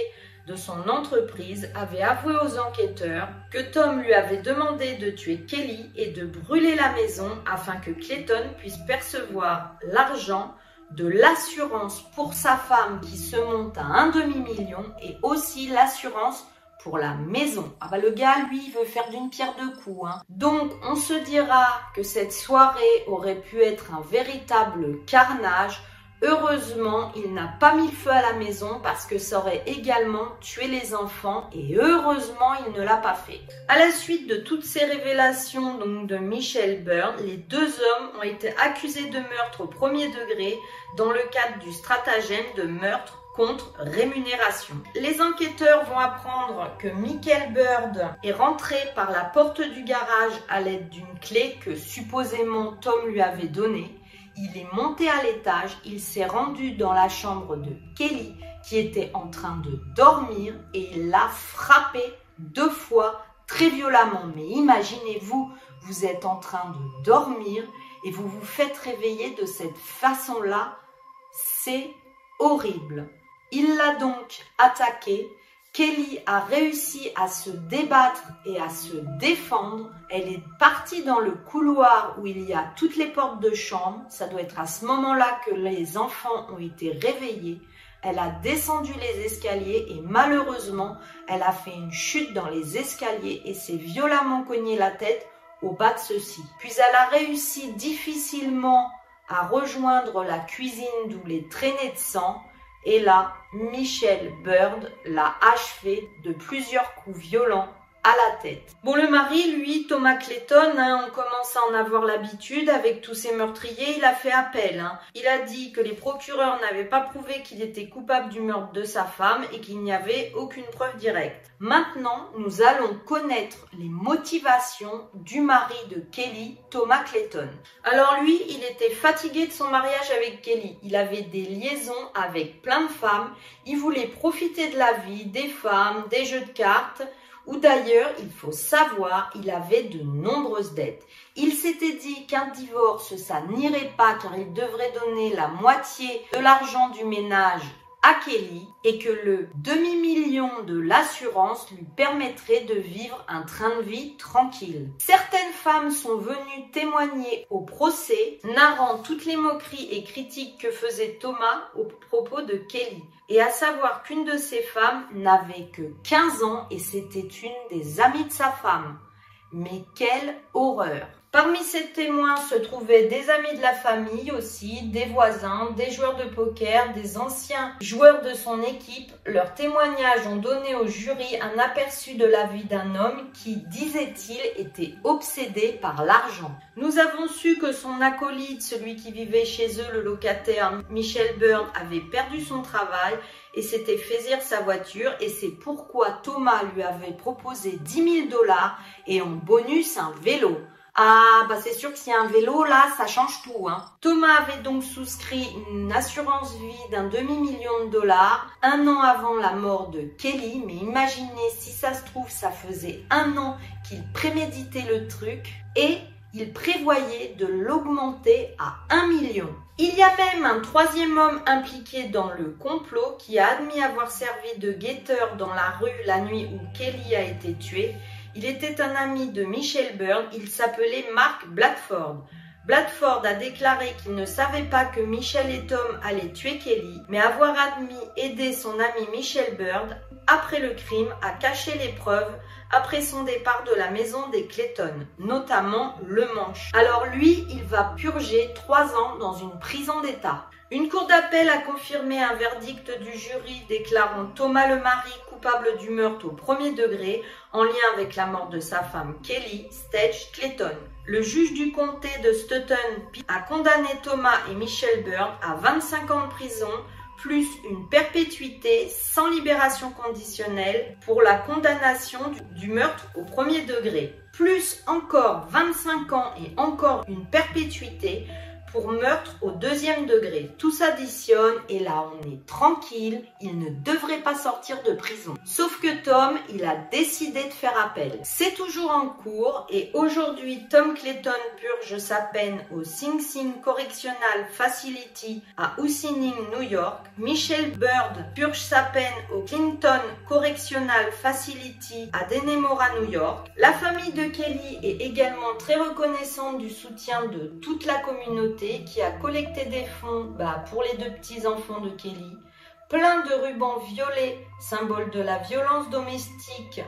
de son entreprise, avait avoué aux enquêteurs que Tom lui avait demandé de tuer Kelly et de brûler la maison afin que Clayton puisse percevoir l'argent de l'assurance pour sa femme qui se monte à un demi-million et aussi l'assurance pour la maison. Ah bah le gars, lui, il veut faire d'une pierre deux coups. Hein. Donc, on se dira que cette soirée aurait pu être un véritable carnage. Heureusement, il n'a pas mis le feu à la maison parce que ça aurait également tué les enfants et heureusement, il ne l'a pas fait. À la suite de toutes ces révélations donc de Michel Byrne, les deux hommes ont été accusés de meurtre au premier degré dans le cadre du stratagème de meurtre contre rémunération. Les enquêteurs vont apprendre que Michael Bird est rentré par la porte du garage à l'aide d'une clé que supposément Tom lui avait donnée. Il est monté à l'étage, il s'est rendu dans la chambre de Kelly qui était en train de dormir et il l'a frappé deux fois très violemment. Mais imaginez-vous, vous êtes en train de dormir et vous vous faites réveiller de cette façon-là. C'est horrible. Il l'a donc attaqué. Kelly a réussi à se débattre et à se défendre. Elle est partie dans le couloir où il y a toutes les portes de chambre. Ça doit être à ce moment-là que les enfants ont été réveillés. Elle a descendu les escaliers et malheureusement, elle a fait une chute dans les escaliers et s'est violemment cogné la tête au bas de ceux-ci. Puis elle a réussi difficilement à rejoindre la cuisine d'où les traînées de sang. Et là, Michel Bird l'a achevé de plusieurs coups violents la tête. Bon, le mari, lui, Thomas Clayton, hein, on commence à en avoir l'habitude avec tous ces meurtriers, il a fait appel. Hein. Il a dit que les procureurs n'avaient pas prouvé qu'il était coupable du meurtre de sa femme et qu'il n'y avait aucune preuve directe. Maintenant, nous allons connaître les motivations du mari de Kelly, Thomas Clayton. Alors lui, il était fatigué de son mariage avec Kelly. Il avait des liaisons avec plein de femmes. Il voulait profiter de la vie, des femmes, des jeux de cartes ou d'ailleurs, il faut savoir, il avait de nombreuses dettes. Il s'était dit qu'un divorce, ça n'irait pas car il devrait donner la moitié de l'argent du ménage à Kelly et que le demi-million de l'assurance lui permettrait de vivre un train de vie tranquille. Certaines femmes sont venues témoigner au procès, narrant toutes les moqueries et critiques que faisait Thomas au propos de Kelly. Et à savoir qu'une de ces femmes n'avait que 15 ans et c'était une des amies de sa femme. Mais quelle horreur Parmi ces témoins se trouvaient des amis de la famille aussi, des voisins, des joueurs de poker, des anciens joueurs de son équipe. Leurs témoignages ont donné au jury un aperçu de la vie d'un homme qui, disait-il, était obsédé par l'argent. Nous avons su que son acolyte, celui qui vivait chez eux, le locataire Michel Byrne, avait perdu son travail et s'était fait sa voiture et c'est pourquoi Thomas lui avait proposé 10 000 dollars et en bonus un vélo. Ah, bah c'est sûr que a un vélo, là, ça change tout. Hein. Thomas avait donc souscrit une assurance vie d'un demi-million de dollars un an avant la mort de Kelly. Mais imaginez si ça se trouve, ça faisait un an qu'il préméditait le truc et il prévoyait de l'augmenter à un million. Il y a même un troisième homme impliqué dans le complot qui a admis avoir servi de guetteur dans la rue la nuit où Kelly a été tuée il était un ami de Michel Byrne, il s'appelait Mark Blackford. Blackford a déclaré qu'il ne savait pas que Michel et Tom allaient tuer Kelly, mais avoir admis aider son ami Michel Bird après le crime à cacher les preuves après son départ de la maison des Clayton, notamment le manche. Alors lui, il va purger trois ans dans une prison d'État. Une cour d'appel a confirmé un verdict du jury déclarant Thomas le mari coupable du meurtre au premier degré en lien avec la mort de sa femme Kelly Stage Clayton. Le juge du comté de Stoughton a condamné Thomas et Michelle Byrne à 25 ans de prison plus une perpétuité sans libération conditionnelle pour la condamnation du meurtre au premier degré, plus encore 25 ans et encore une perpétuité pour meurtre au deuxième degré. Tout s'additionne et là on est tranquille, il ne devrait pas sortir de prison. Sauf que Tom, il a décidé de faire appel. C'est toujours en cours et aujourd'hui Tom Clayton purge sa peine au Sing Sing Correctional Facility à Ossining, New York. Michelle Bird purge sa peine au Clinton Correctional Facility à Denemora, New York. La famille de Kelly est également très reconnaissante du soutien de toute la communauté qui a collecté des fonds bah, pour les deux petits-enfants de Kelly. Plein de rubans violets, symbole de la violence domestique,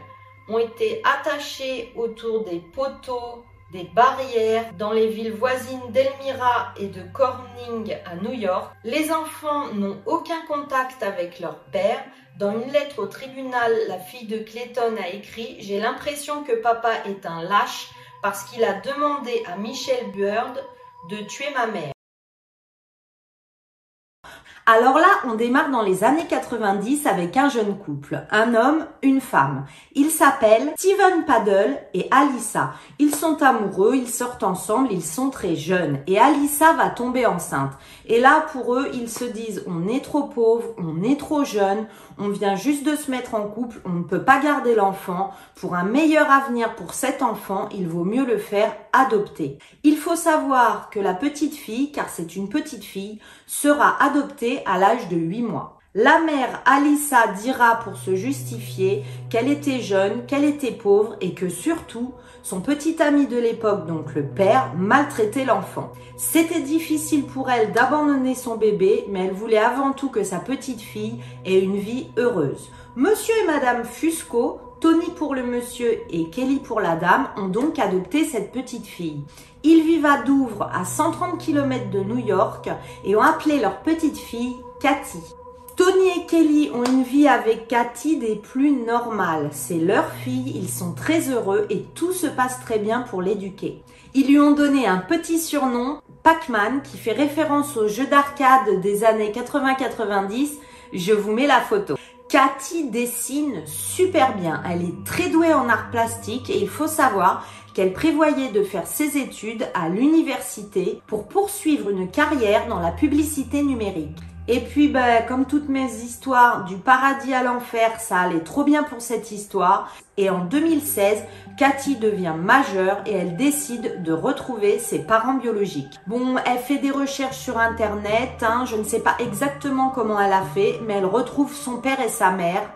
ont été attachés autour des poteaux, des barrières dans les villes voisines d'Elmira et de Corning à New York. Les enfants n'ont aucun contact avec leur père. Dans une lettre au tribunal, la fille de Clayton a écrit J'ai l'impression que papa est un lâche parce qu'il a demandé à Michelle Bird de tuer ma mère. Alors là, on démarre dans les années 90 avec un jeune couple, un homme, une femme. Ils s'appellent Steven Paddle et Alissa. Ils sont amoureux, ils sortent ensemble, ils sont très jeunes. Et Alissa va tomber enceinte. Et là, pour eux, ils se disent, on est trop pauvre, on est trop jeune, on vient juste de se mettre en couple, on ne peut pas garder l'enfant. Pour un meilleur avenir pour cet enfant, il vaut mieux le faire adopter. Il faut savoir que la petite fille, car c'est une petite fille, sera adoptée à l'âge de 8 mois. La mère Alissa dira pour se justifier qu'elle était jeune, qu'elle était pauvre et que surtout son petit ami de l'époque, donc le père, maltraitait l'enfant. C'était difficile pour elle d'abandonner son bébé, mais elle voulait avant tout que sa petite fille ait une vie heureuse. Monsieur et Madame Fusco, Tony pour le monsieur et Kelly pour la dame, ont donc adopté cette petite fille. Ils vivent à Douvres, à 130 km de New York, et ont appelé leur petite fille Cathy. Tony et Kelly ont une vie avec Cathy des plus normales. C'est leur fille, ils sont très heureux et tout se passe très bien pour l'éduquer. Ils lui ont donné un petit surnom, Pac-Man, qui fait référence au jeu d'arcade des années 80-90. Je vous mets la photo. Cathy dessine super bien. Elle est très douée en art plastique et il faut savoir qu'elle prévoyait de faire ses études à l'université pour poursuivre une carrière dans la publicité numérique. Et puis, ben, comme toutes mes histoires du paradis à l'enfer, ça allait trop bien pour cette histoire. Et en 2016, Cathy devient majeure et elle décide de retrouver ses parents biologiques. Bon, elle fait des recherches sur Internet, hein, je ne sais pas exactement comment elle a fait, mais elle retrouve son père et sa mère.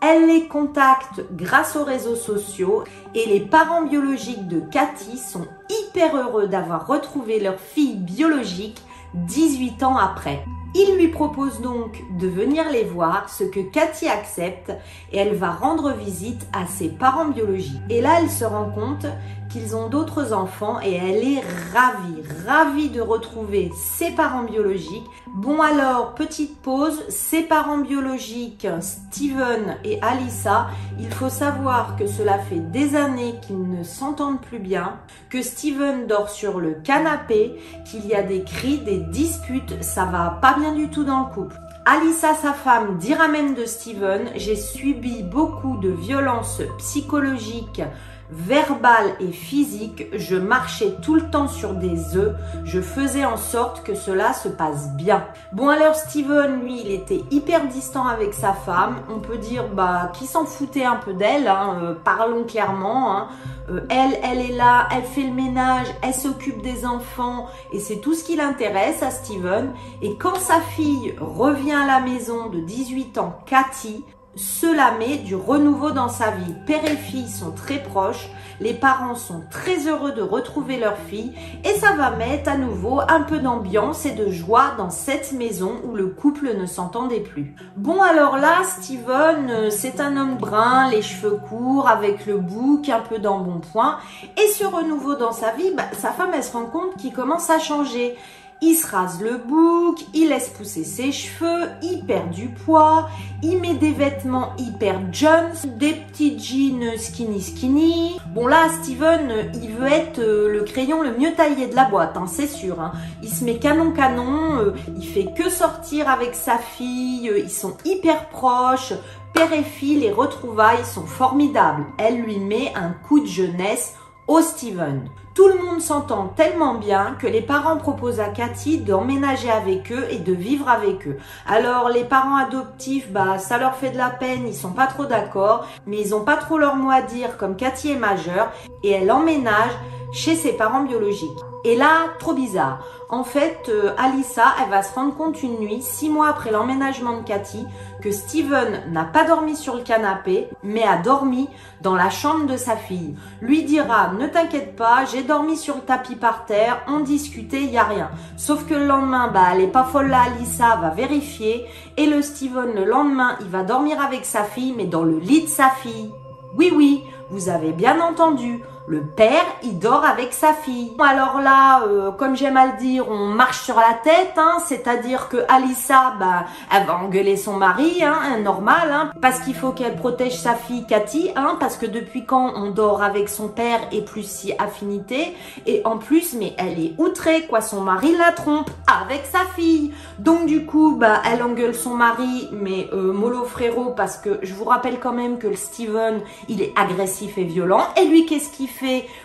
Elle les contacte grâce aux réseaux sociaux et les parents biologiques de Cathy sont hyper heureux d'avoir retrouvé leur fille biologique 18 ans après. Il lui propose donc de venir les voir, ce que Cathy accepte, et elle va rendre visite à ses parents biologiques. Et là, elle se rend compte qu'ils ont d'autres enfants et elle est ravie, ravie de retrouver ses parents biologiques. Bon alors, petite pause, ses parents biologiques, Steven et Alissa, il faut savoir que cela fait des années qu'ils ne s'entendent plus bien, que Steven dort sur le canapé, qu'il y a des cris, des disputes, ça va pas bien du tout dans le couple. Alissa, sa femme, dit ramène de Steven, j'ai subi beaucoup de violences psychologiques, verbal et physique, je marchais tout le temps sur des œufs, je faisais en sorte que cela se passe bien. Bon alors Steven, lui, il était hyper distant avec sa femme, on peut dire bah qu'il s'en foutait un peu d'elle, hein, euh, parlons clairement. Hein. Euh, elle, elle est là, elle fait le ménage, elle s'occupe des enfants et c'est tout ce qui l'intéresse à Steven. Et quand sa fille revient à la maison de 18 ans, Cathy, cela met du renouveau dans sa vie. Père et fille sont très proches, les parents sont très heureux de retrouver leur fille et ça va mettre à nouveau un peu d'ambiance et de joie dans cette maison où le couple ne s'entendait plus. Bon alors là, Steven, euh, c'est un homme brun, les cheveux courts, avec le bouc un peu d'embonpoint et ce renouveau dans sa vie, bah, sa femme elle se rend compte qu'il commence à changer. Il se rase le bouc, il laisse pousser ses cheveux, il perd du poids, il met des vêtements hyper Jones, des petits jeans skinny skinny. Bon là, Steven, il veut être euh, le crayon le mieux taillé de la boîte, hein, c'est sûr. Hein. Il se met canon canon, euh, il fait que sortir avec sa fille, euh, ils sont hyper proches. Père et fille, les retrouvailles sont formidables. Elle lui met un coup de jeunesse au Steven. Tout le monde s'entend tellement bien que les parents proposent à Cathy d'emménager avec eux et de vivre avec eux. Alors les parents adoptifs, bah ça leur fait de la peine, ils sont pas trop d'accord, mais ils ont pas trop leur mot à dire comme Cathy est majeure et elle emménage chez ses parents biologiques. Et là, trop bizarre. En fait, euh, Alissa, elle va se rendre compte une nuit, six mois après l'emménagement de Cathy, que Steven n'a pas dormi sur le canapé, mais a dormi dans la chambre de sa fille. Lui dira, ne t'inquiète pas, j'ai dormi sur le tapis par terre, on discutait, y a rien. Sauf que le lendemain, bah, elle est pas folle là, Alissa va vérifier, et le Steven, le lendemain, il va dormir avec sa fille, mais dans le lit de sa fille. Oui, oui, vous avez bien entendu, Le père, il dort avec sa fille. Alors là, euh, comme j'aime à le dire, on marche sur la tête, hein, c'est-à-dire que Alissa, bah, elle va engueuler son mari, hein, normal, hein, parce qu'il faut qu'elle protège sa fille Cathy, hein, parce que depuis quand on dort avec son père et plus si affinité, et en plus, mais elle est outrée, quoi, son mari la trompe avec sa fille. Donc du coup, bah, elle engueule son mari, mais euh, mollo frérot, parce que je vous rappelle quand même que le Steven, il est agressif et violent, et lui, qu'est-ce qu'il fait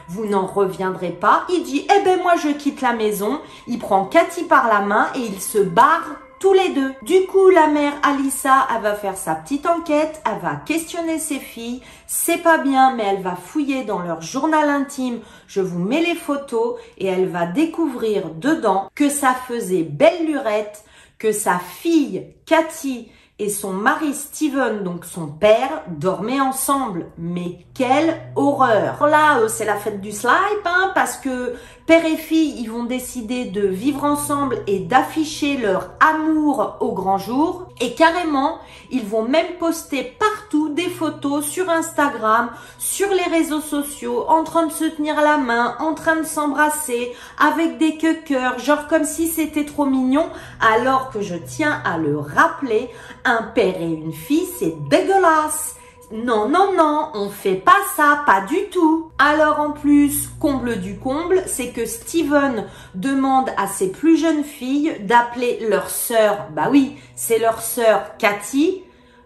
Vous n'en reviendrez pas. Il dit, eh ben moi je quitte la maison. Il prend Cathy par la main et il se barre tous les deux. Du coup, la mère Alissa, elle va faire sa petite enquête, elle va questionner ses filles. C'est pas bien, mais elle va fouiller dans leur journal intime. Je vous mets les photos et elle va découvrir dedans que ça faisait belle lurette, que sa fille Cathy et son mari Steven, donc son père, dormaient ensemble. Mais quelle horreur Là, euh, c'est la fête du slip, hein, parce que père et fille, ils vont décider de vivre ensemble et d'afficher leur amour au grand jour. Et carrément, ils vont même poster partout des photos sur Instagram, sur les réseaux sociaux, en train de se tenir la main, en train de s'embrasser, avec des queues genre comme si c'était trop mignon, alors que je tiens à le rappeler, un père et une fille, c'est dégueulasse. Non, non, non, on fait pas ça, pas du tout. Alors en plus, comble du comble, c'est que Steven demande à ses plus jeunes filles d'appeler leur sœur, bah oui, c'est leur sœur Cathy,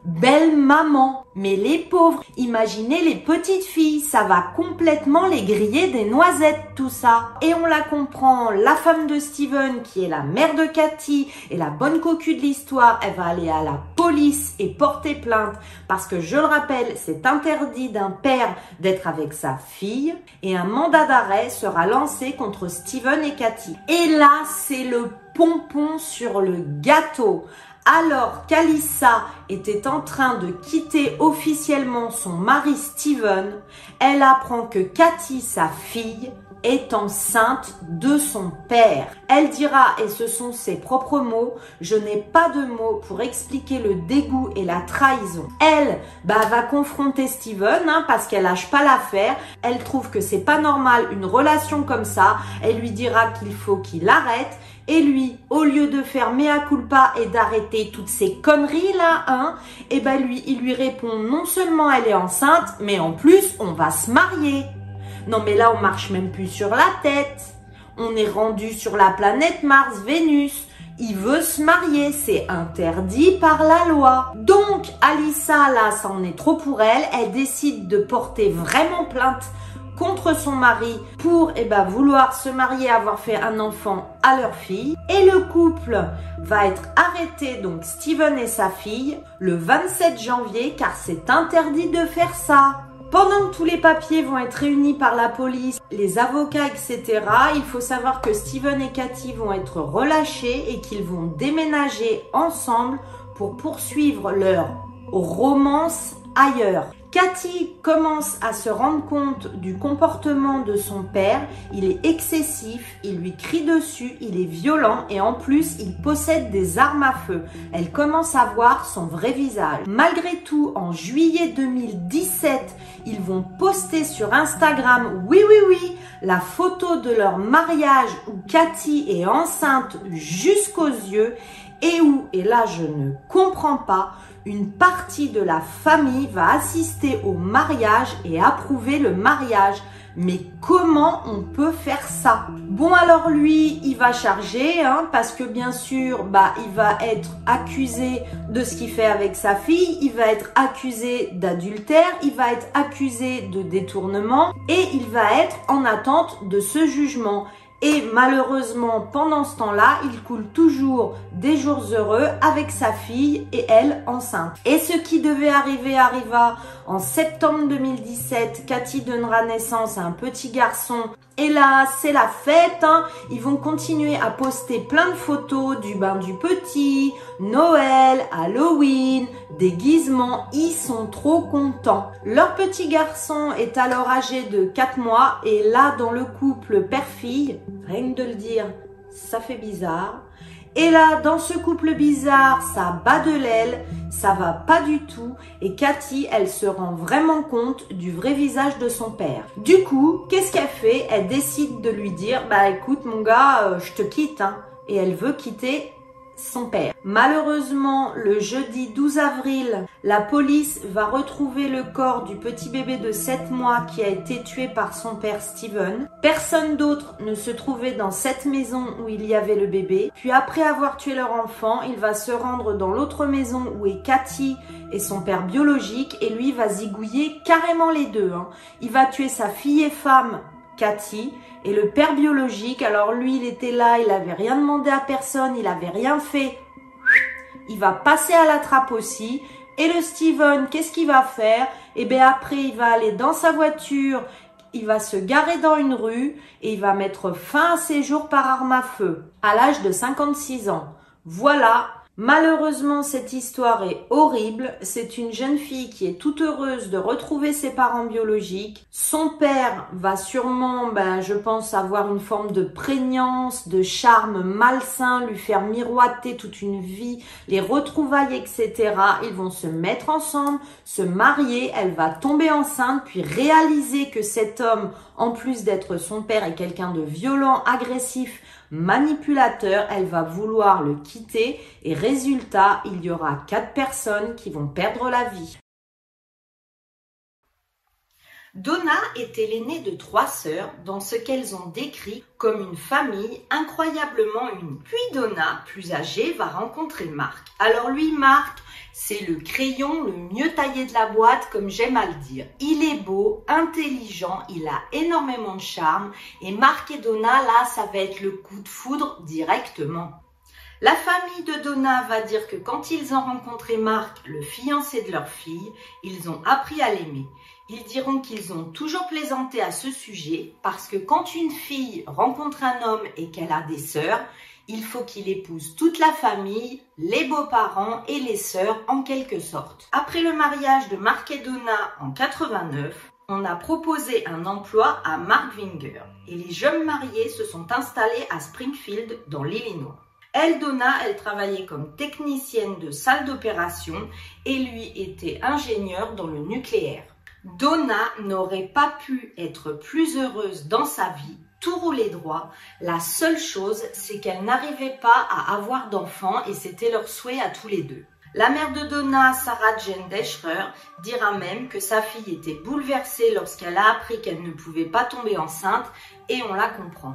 belle maman. Mais les pauvres, imaginez les petites filles, ça va complètement les griller des noisettes tout ça. Et on la comprend, la femme de Steven qui est la mère de Cathy et la bonne cocu de l'histoire, elle va aller à la police et porter plainte parce que je le rappelle, c'est interdit d'un père d'être avec sa fille et un mandat d'arrêt sera lancé contre Steven et Cathy. Et là, c'est le pompon sur le gâteau alors qu'Alissa était en train de quitter officiellement son mari Steven, elle apprend que Cathy, sa fille, est enceinte de son père. Elle dira, et ce sont ses propres mots, je n'ai pas de mots pour expliquer le dégoût et la trahison. Elle bah, va confronter Steven hein, parce qu'elle lâche pas l'affaire. Elle trouve que c'est pas normal une relation comme ça. Elle lui dira qu'il faut qu'il arrête. Et lui, au lieu de faire mea culpa et d'arrêter toutes ces conneries là, hein, et eh ben lui, il lui répond non seulement elle est enceinte, mais en plus on va se marier. Non mais là on marche même plus sur la tête. On est rendu sur la planète Mars, Vénus. Il veut se marier, c'est interdit par la loi. Donc Alissa là, ça en est trop pour elle. Elle décide de porter vraiment plainte contre son mari pour eh ben, vouloir se marier, avoir fait un enfant à leur fille. Et le couple va être arrêté, donc Steven et sa fille, le 27 janvier, car c'est interdit de faire ça. Pendant que tous les papiers vont être réunis par la police, les avocats, etc., il faut savoir que Steven et Cathy vont être relâchés et qu'ils vont déménager ensemble pour poursuivre leur romance ailleurs. Cathy commence à se rendre compte du comportement de son père. Il est excessif, il lui crie dessus, il est violent et en plus il possède des armes à feu. Elle commence à voir son vrai visage. Malgré tout, en juillet 2017, ils vont poster sur Instagram, oui oui oui, la photo de leur mariage où Cathy est enceinte jusqu'aux yeux et où, et là je ne comprends pas, une partie de la famille va assister au mariage et approuver le mariage. Mais comment on peut faire ça? Bon alors lui, il va charger, hein, parce que bien sûr, bah, il va être accusé de ce qu'il fait avec sa fille, il va être accusé d'adultère, il va être accusé de détournement et il va être en attente de ce jugement. Et malheureusement, pendant ce temps-là, il coule toujours des jours heureux avec sa fille et elle enceinte. Et ce qui devait arriver arriva en septembre 2017. Cathy donnera naissance à un petit garçon. Et là, c'est la fête. Hein. Ils vont continuer à poster plein de photos du bain du petit, Noël, Halloween, déguisement. Ils sont trop contents. Leur petit garçon est alors âgé de 4 mois. Et là, dans le couple père-fille, rien de le dire, ça fait bizarre. Et là, dans ce couple bizarre, ça bat de l'aile, ça va pas du tout et Cathy, elle se rend vraiment compte du vrai visage de son père. Du coup, qu'est-ce qu'elle fait? Elle décide de lui dire, bah écoute mon gars, euh, je te quitte, hein. Et elle veut quitter son père. Malheureusement, le jeudi 12 avril, la police va retrouver le corps du petit bébé de 7 mois qui a été tué par son père Steven. Personne d'autre ne se trouvait dans cette maison où il y avait le bébé. Puis après avoir tué leur enfant, il va se rendre dans l'autre maison où est Cathy et son père biologique et lui va zigouiller carrément les deux. Hein. Il va tuer sa fille et femme Cathy et le père biologique, alors lui, il était là, il n'avait rien demandé à personne, il n'avait rien fait. Il va passer à la trappe aussi. Et le Steven, qu'est-ce qu'il va faire? Eh bien après, il va aller dans sa voiture, il va se garer dans une rue et il va mettre fin à ses jours par arme à feu à l'âge de 56 ans. Voilà Malheureusement, cette histoire est horrible. C'est une jeune fille qui est toute heureuse de retrouver ses parents biologiques. Son père va sûrement, ben, je pense, avoir une forme de prégnance, de charme malsain, lui faire miroiter toute une vie, les retrouvailles, etc. Ils vont se mettre ensemble, se marier, elle va tomber enceinte, puis réaliser que cet homme, en plus d'être son père, est quelqu'un de violent, agressif, manipulateur, elle va vouloir le quitter et résultat, il y aura quatre personnes qui vont perdre la vie. Donna était l'aînée de trois sœurs dans ce qu'elles ont décrit comme une famille incroyablement unie. Puis Donna, plus âgée, va rencontrer Marc. Alors lui, Marc, c'est le crayon le mieux taillé de la boîte, comme j'aime à le dire. Il est beau, intelligent, il a énormément de charme. Et Marc et Donna, là, ça va être le coup de foudre directement. La famille de Donna va dire que quand ils ont rencontré Marc, le fiancé de leur fille, ils ont appris à l'aimer. Ils diront qu'ils ont toujours plaisanté à ce sujet parce que quand une fille rencontre un homme et qu'elle a des sœurs, il faut qu'il épouse toute la famille, les beaux-parents et les sœurs en quelque sorte. Après le mariage de Mark et Donna en 89, on a proposé un emploi à Mark Winger et les jeunes mariés se sont installés à Springfield dans l'Illinois. Elle, Donna, elle travaillait comme technicienne de salle d'opération et lui était ingénieur dans le nucléaire. Donna n'aurait pas pu être plus heureuse dans sa vie tout roulait droit. La seule chose, c'est qu'elle n'arrivait pas à avoir d'enfants et c'était leur souhait à tous les deux. La mère de Donna, Sarah Jane Deschrer, dira même que sa fille était bouleversée lorsqu'elle a appris qu'elle ne pouvait pas tomber enceinte et on la comprend.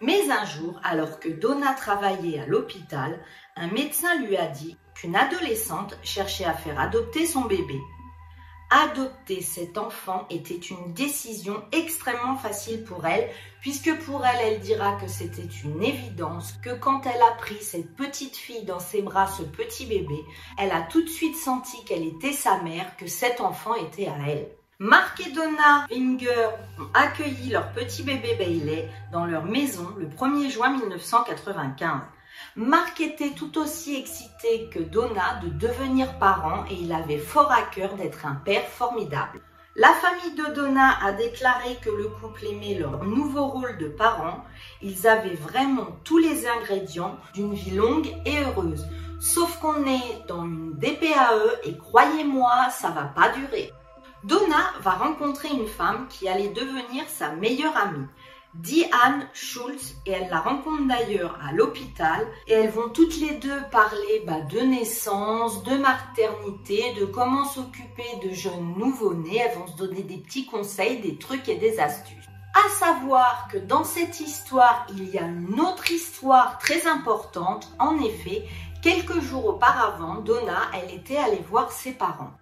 Mais un jour, alors que Donna travaillait à l'hôpital, un médecin lui a dit qu'une adolescente cherchait à faire adopter son bébé. Adopter cet enfant était une décision extrêmement facile pour elle, puisque pour elle, elle dira que c'était une évidence, que quand elle a pris cette petite fille dans ses bras, ce petit bébé, elle a tout de suite senti qu'elle était sa mère, que cet enfant était à elle. Mark et Donna Winger ont accueilli leur petit bébé Bailey dans leur maison le 1er juin 1995. Marc était tout aussi excité que Donna de devenir parent et il avait fort à cœur d'être un père formidable. La famille de Donna a déclaré que le couple aimait leur nouveau rôle de parent. Ils avaient vraiment tous les ingrédients d'une vie longue et heureuse. Sauf qu'on est dans une DPAE et croyez-moi, ça va pas durer. Donna va rencontrer une femme qui allait devenir sa meilleure amie. Diane Schultz et elle la rencontre d'ailleurs à l'hôpital et elles vont toutes les deux parler bah, de naissance, de maternité, de comment s'occuper de jeunes nouveau-nés. Elles vont se donner des petits conseils, des trucs et des astuces. À savoir que dans cette histoire, il y a une autre histoire très importante. En effet, quelques jours auparavant, Donna, elle était allée voir ses parents.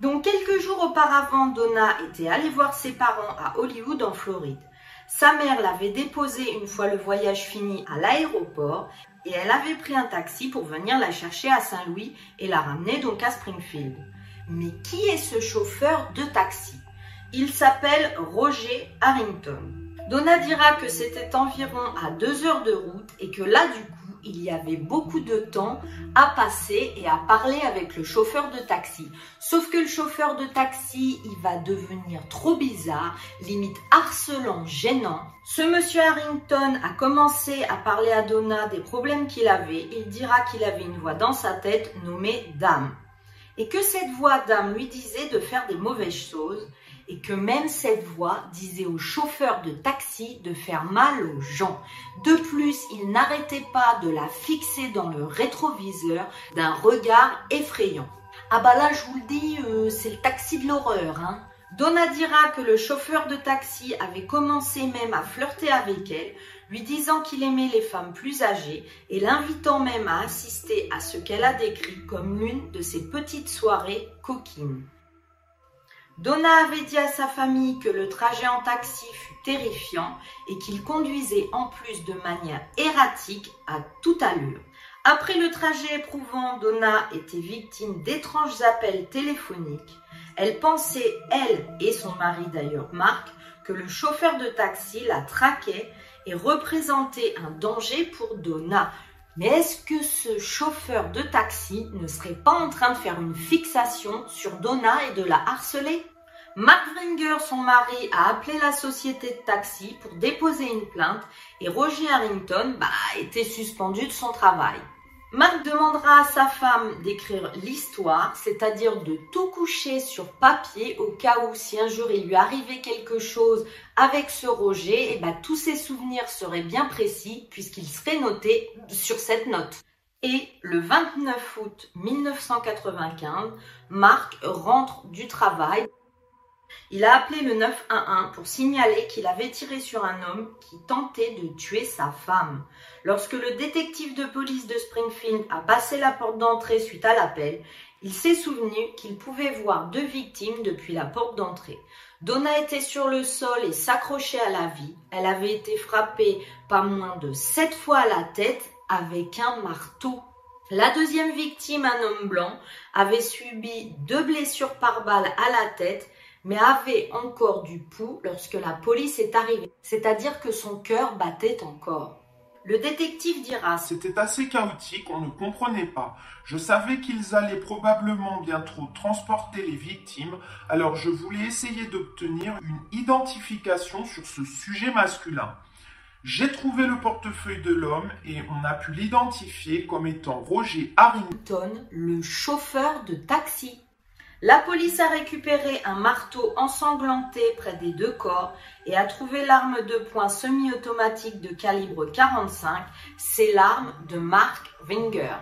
Donc quelques jours auparavant, Donna était allée voir ses parents à Hollywood en Floride. Sa mère l'avait déposée une fois le voyage fini à l'aéroport et elle avait pris un taxi pour venir la chercher à Saint-Louis et la ramener donc à Springfield. Mais qui est ce chauffeur de taxi? Il s'appelle Roger Harrington. Donna dira que c'était environ à deux heures de route et que là du coup, il y avait beaucoup de temps à passer et à parler avec le chauffeur de taxi. Sauf que le chauffeur de taxi, il va devenir trop bizarre, limite harcelant, gênant. Ce monsieur Harrington a commencé à parler à Donna des problèmes qu'il avait. Il dira qu'il avait une voix dans sa tête nommée Dame. Et que cette voix d'âme lui disait de faire des mauvaises choses et que même cette voix disait aux chauffeurs de taxi de faire mal aux gens. De plus, il n'arrêtait pas de la fixer dans le rétroviseur d'un regard effrayant. Ah bah là, je vous le dis, euh, c'est le taxi de l'horreur, hein. Donna dira que le chauffeur de taxi avait commencé même à flirter avec elle, lui disant qu'il aimait les femmes plus âgées et l'invitant même à assister à ce qu'elle a décrit comme l'une de ses petites soirées coquines. Donna avait dit à sa famille que le trajet en taxi fut terrifiant et qu'il conduisait en plus de manière erratique à toute allure. Après le trajet éprouvant, Donna était victime d'étranges appels téléphoniques. Elle pensait, elle et son mari d'ailleurs Marc, que le chauffeur de taxi la traquait et représentait un danger pour Donna. Mais est-ce que ce chauffeur de taxi ne serait pas en train de faire une fixation sur Donna et de la harceler? Mark Wringer, son mari, a appelé la société de taxi pour déposer une plainte et Roger Harrington bah, a été suspendu de son travail. Mark demandera à sa femme d'écrire l'histoire, c'est-à-dire de tout coucher sur papier au cas où si un jour il lui arrivait quelque chose avec ce Roger, et eh ben, tous ses souvenirs seraient bien précis puisqu'ils seraient notés sur cette note. Et le 29 août 1995, Marc rentre du travail. Il a appelé le 911 pour signaler qu'il avait tiré sur un homme qui tentait de tuer sa femme. Lorsque le détective de police de Springfield a passé la porte d'entrée suite à l'appel, il s'est souvenu qu'il pouvait voir deux victimes depuis la porte d'entrée. Donna était sur le sol et s'accrochait à la vie. Elle avait été frappée pas moins de sept fois à la tête avec un marteau. La deuxième victime, un homme blanc, avait subi deux blessures par balle à la tête mais avait encore du pouls lorsque la police est arrivée, c'est-à-dire que son cœur battait encore. Le détective dira C'était assez chaotique, on ne comprenait pas. Je savais qu'ils allaient probablement bientôt transporter les victimes, alors je voulais essayer d'obtenir une identification sur ce sujet masculin. J'ai trouvé le portefeuille de l'homme et on a pu l'identifier comme étant Roger Harrington, le chauffeur de taxi. La police a récupéré un marteau ensanglanté près des deux corps et a trouvé l'arme de poing semi-automatique de calibre 45. C'est l'arme de Mark Winger.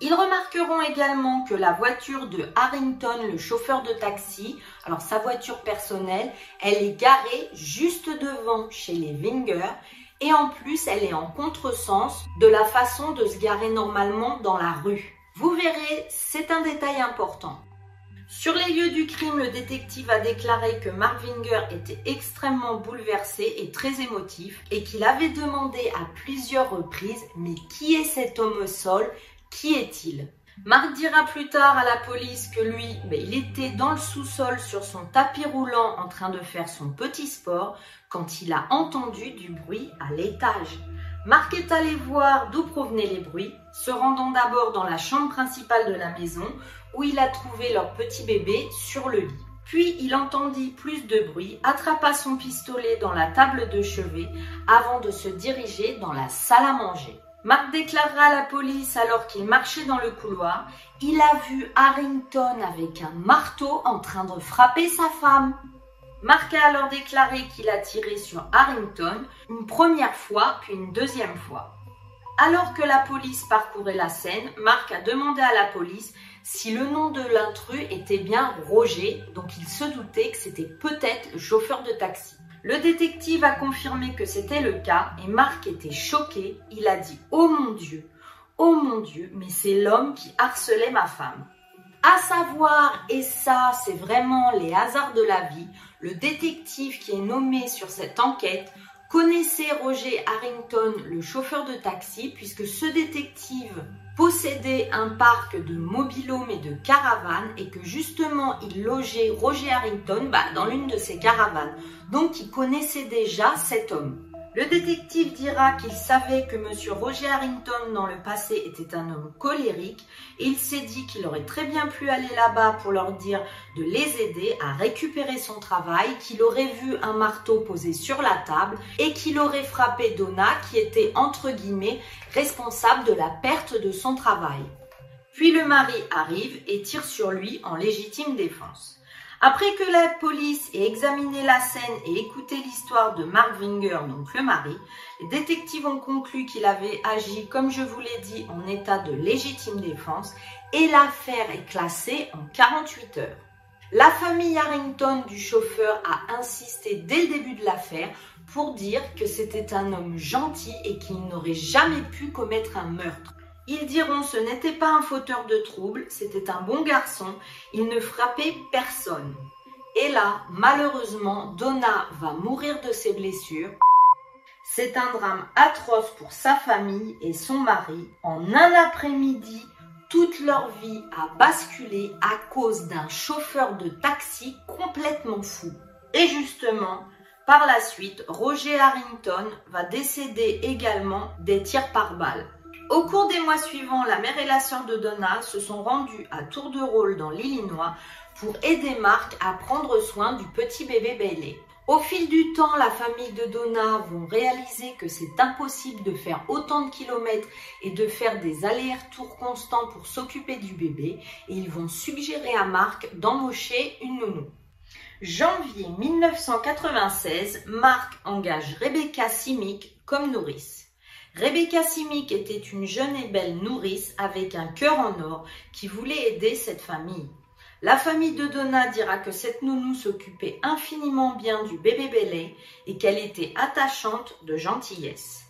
Ils remarqueront également que la voiture de Harrington, le chauffeur de taxi, alors sa voiture personnelle, elle est garée juste devant chez les Winger et en plus elle est en contresens de la façon de se garer normalement dans la rue. Vous verrez, c'est un détail important. Sur les lieux du crime, le détective a déclaré que Mark Winger était extrêmement bouleversé et très émotif et qu'il avait demandé à plusieurs reprises Mais qui est cet homme au sol? Qui est-il? Mark dira plus tard à la police que lui, il était dans le sous-sol sur son tapis roulant en train de faire son petit sport quand il a entendu du bruit à l'étage. Marc est allé voir d'où provenaient les bruits, se rendant d'abord dans la chambre principale de la maison où il a trouvé leur petit bébé sur le lit. Puis il entendit plus de bruit, attrapa son pistolet dans la table de chevet avant de se diriger dans la salle à manger. Marc déclarera à la police alors qu'il marchait dans le couloir, il a vu Harrington avec un marteau en train de frapper sa femme. Mark a alors déclaré qu'il a tiré sur Harrington une première fois puis une deuxième fois. Alors que la police parcourait la scène, Mark a demandé à la police si le nom de l'intrus était bien Roger, donc il se doutait que c'était peut-être le chauffeur de taxi. Le détective a confirmé que c'était le cas et Marc était choqué. Il a dit Oh mon Dieu, oh mon Dieu, mais c'est l'homme qui harcelait ma femme. À savoir, et ça c'est vraiment les hasards de la vie, le détective qui est nommé sur cette enquête connaissait Roger Harrington, le chauffeur de taxi, puisque ce détective possédait un parc de mobilhomes et de caravanes et que justement il logeait Roger Harrington bah, dans l'une de ces caravanes. Donc il connaissait déjà cet homme. Le détective dira qu'il savait que M. Roger Harrington dans le passé était un homme colérique et il s'est dit qu'il aurait très bien pu aller là-bas pour leur dire de les aider à récupérer son travail, qu'il aurait vu un marteau posé sur la table et qu'il aurait frappé Donna qui était entre guillemets responsable de la perte de son travail. Puis le mari arrive et tire sur lui en légitime défense. Après que la police ait examiné la scène et écouté l'histoire de Mark Winger, donc le mari, les détectives ont conclu qu'il avait agi, comme je vous l'ai dit, en état de légitime défense et l'affaire est classée en 48 heures. La famille Harrington du chauffeur a insisté dès le début de l'affaire pour dire que c'était un homme gentil et qu'il n'aurait jamais pu commettre un meurtre. Ils diront ce n'était pas un fauteur de troubles, c'était un bon garçon, il ne frappait personne. Et là, malheureusement, Donna va mourir de ses blessures. C'est un drame atroce pour sa famille et son mari. En un après-midi, toute leur vie a basculé à cause d'un chauffeur de taxi complètement fou. Et justement, par la suite, Roger Harrington va décéder également des tirs par balle. Au cours des mois suivants, la mère et la sœur de Donna se sont rendues à tour de rôle dans l'Illinois pour aider Mark à prendre soin du petit bébé Bailey. Au fil du temps, la famille de Donna vont réaliser que c'est impossible de faire autant de kilomètres et de faire des allers-retours constants pour s'occuper du bébé et ils vont suggérer à Mark d'embaucher une nounou. Janvier 1996, Mark engage Rebecca Simic comme nourrice. Rebecca Simic était une jeune et belle nourrice avec un cœur en or qui voulait aider cette famille. La famille de Donna dira que cette nounou s'occupait infiniment bien du bébé Bélé et qu'elle était attachante de gentillesse.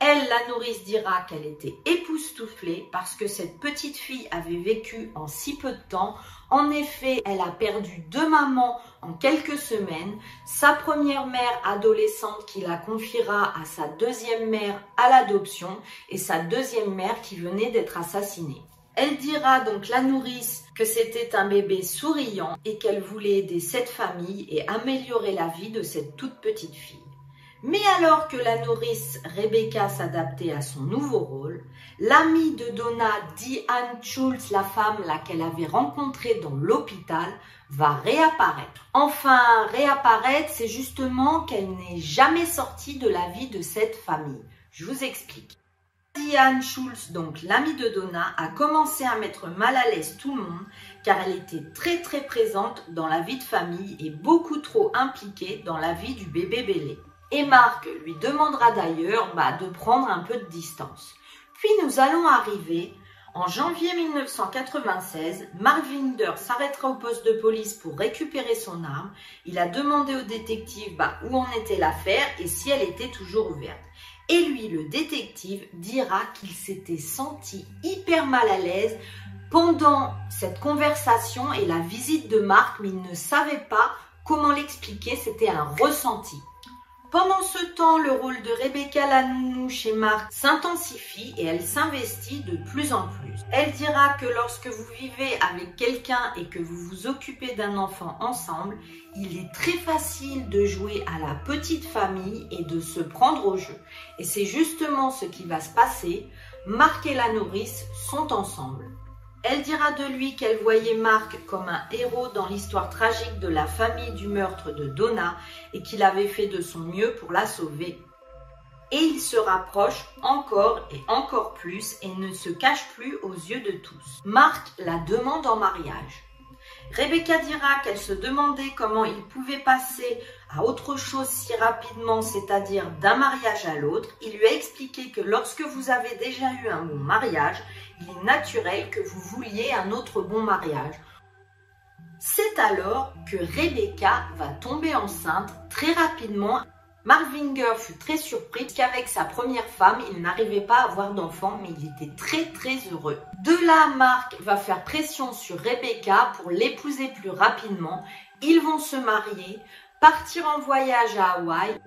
Elle, la nourrice, dira qu'elle était époustouflée parce que cette petite fille avait vécu en si peu de temps. En effet, elle a perdu deux mamans en quelques semaines, sa première mère adolescente qui la confiera à sa deuxième mère à l'adoption et sa deuxième mère qui venait d'être assassinée. Elle dira donc la nourrice que c'était un bébé souriant et qu'elle voulait aider cette famille et améliorer la vie de cette toute petite fille. Mais alors que la nourrice Rebecca s'adaptait à son nouveau rôle, l'amie de Donna, Diane Schultz, la femme qu'elle avait rencontrée dans l'hôpital, va réapparaître. Enfin, réapparaître, c'est justement qu'elle n'est jamais sortie de la vie de cette famille. Je vous explique. Diane Schultz, donc l'amie de Donna, a commencé à mettre mal à l'aise tout le monde car elle était très très présente dans la vie de famille et beaucoup trop impliquée dans la vie du bébé Bélé. Et Marc lui demandera d'ailleurs bah, de prendre un peu de distance. Puis nous allons arriver en janvier 1996. Mark Winder s'arrêtera au poste de police pour récupérer son arme. Il a demandé au détective bah, où en était l'affaire et si elle était toujours ouverte. Et lui, le détective, dira qu'il s'était senti hyper mal à l'aise pendant cette conversation et la visite de Marc, mais il ne savait pas comment l'expliquer, c'était un ressenti. Pendant ce temps, le rôle de Rebecca Lanounou chez Marc s'intensifie et elle s'investit de plus en plus. Elle dira que lorsque vous vivez avec quelqu'un et que vous vous occupez d'un enfant ensemble, il est très facile de jouer à la petite famille et de se prendre au jeu. Et c'est justement ce qui va se passer. Marc et la nourrice sont ensemble. Elle dira de lui qu'elle voyait Marc comme un héros dans l'histoire tragique de la famille du meurtre de Donna et qu'il avait fait de son mieux pour la sauver. Et il se rapproche encore et encore plus et ne se cache plus aux yeux de tous. Marc la demande en mariage. Rebecca dira qu'elle se demandait comment il pouvait passer à autre chose si rapidement, c'est-à-dire d'un mariage à l'autre. Il lui a expliqué que lorsque vous avez déjà eu un bon mariage, il est naturel que vous vouliez un autre bon mariage. C'est alors que Rebecca va tomber enceinte très rapidement Marvinger fut très surpris qu'avec sa première femme, il n'arrivait pas à avoir d'enfant, mais il était très très heureux. De là, Marc va faire pression sur Rebecca pour l'épouser plus rapidement. Ils vont se marier, partir en voyage à Hawaï.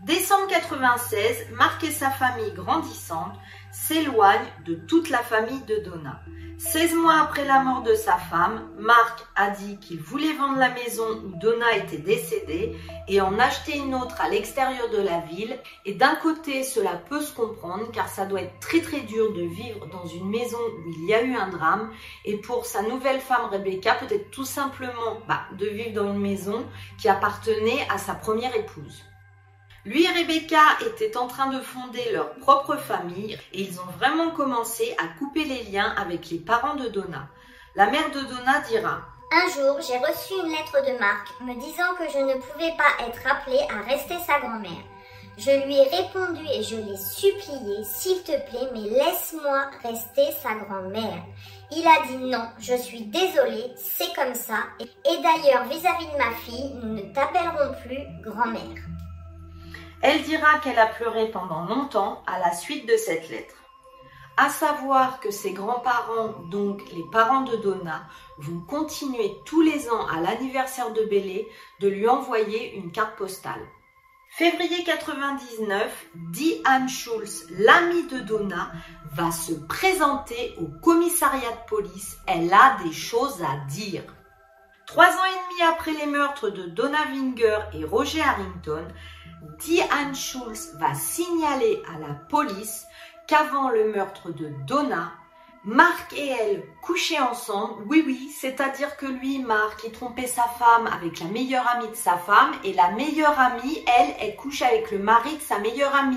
Décembre 96, Marc et sa famille grandissante s'éloigne de toute la famille de Donna. 16 mois après la mort de sa femme, Mark a dit qu'il voulait vendre la maison où Donna était décédée et en acheter une autre à l'extérieur de la ville. Et d'un côté, cela peut se comprendre car ça doit être très très dur de vivre dans une maison où il y a eu un drame. Et pour sa nouvelle femme Rebecca, peut-être tout simplement bah, de vivre dans une maison qui appartenait à sa première épouse. Lui et Rebecca étaient en train de fonder leur propre famille et ils ont vraiment commencé à couper les liens avec les parents de Donna. La mère de Donna dira Un jour, j'ai reçu une lettre de Marc me disant que je ne pouvais pas être appelée à rester sa grand-mère. Je lui ai répondu et je l'ai supplié, s'il te plaît, mais laisse-moi rester sa grand-mère. Il a dit non, je suis désolée, c'est comme ça. Et d'ailleurs, vis-à-vis de ma fille, nous ne t'appellerons plus grand-mère. Elle dira qu'elle a pleuré pendant longtemps à la suite de cette lettre. À savoir que ses grands-parents, donc les parents de Donna, vont continuer tous les ans à l'anniversaire de Bélé de lui envoyer une carte postale. Février 99, Diane Schulz, l'amie de Donna, va se présenter au commissariat de police. Elle a des choses à dire. Trois ans et demi après les meurtres de Donna Winger et Roger Harrington, Diane Schulz va signaler à la police qu'avant le meurtre de Donna, Marc et elle couchaient ensemble. Oui, oui, c'est-à-dire que lui, Marc, il trompait sa femme avec la meilleure amie de sa femme et la meilleure amie, elle, elle couche avec le mari de sa meilleure amie.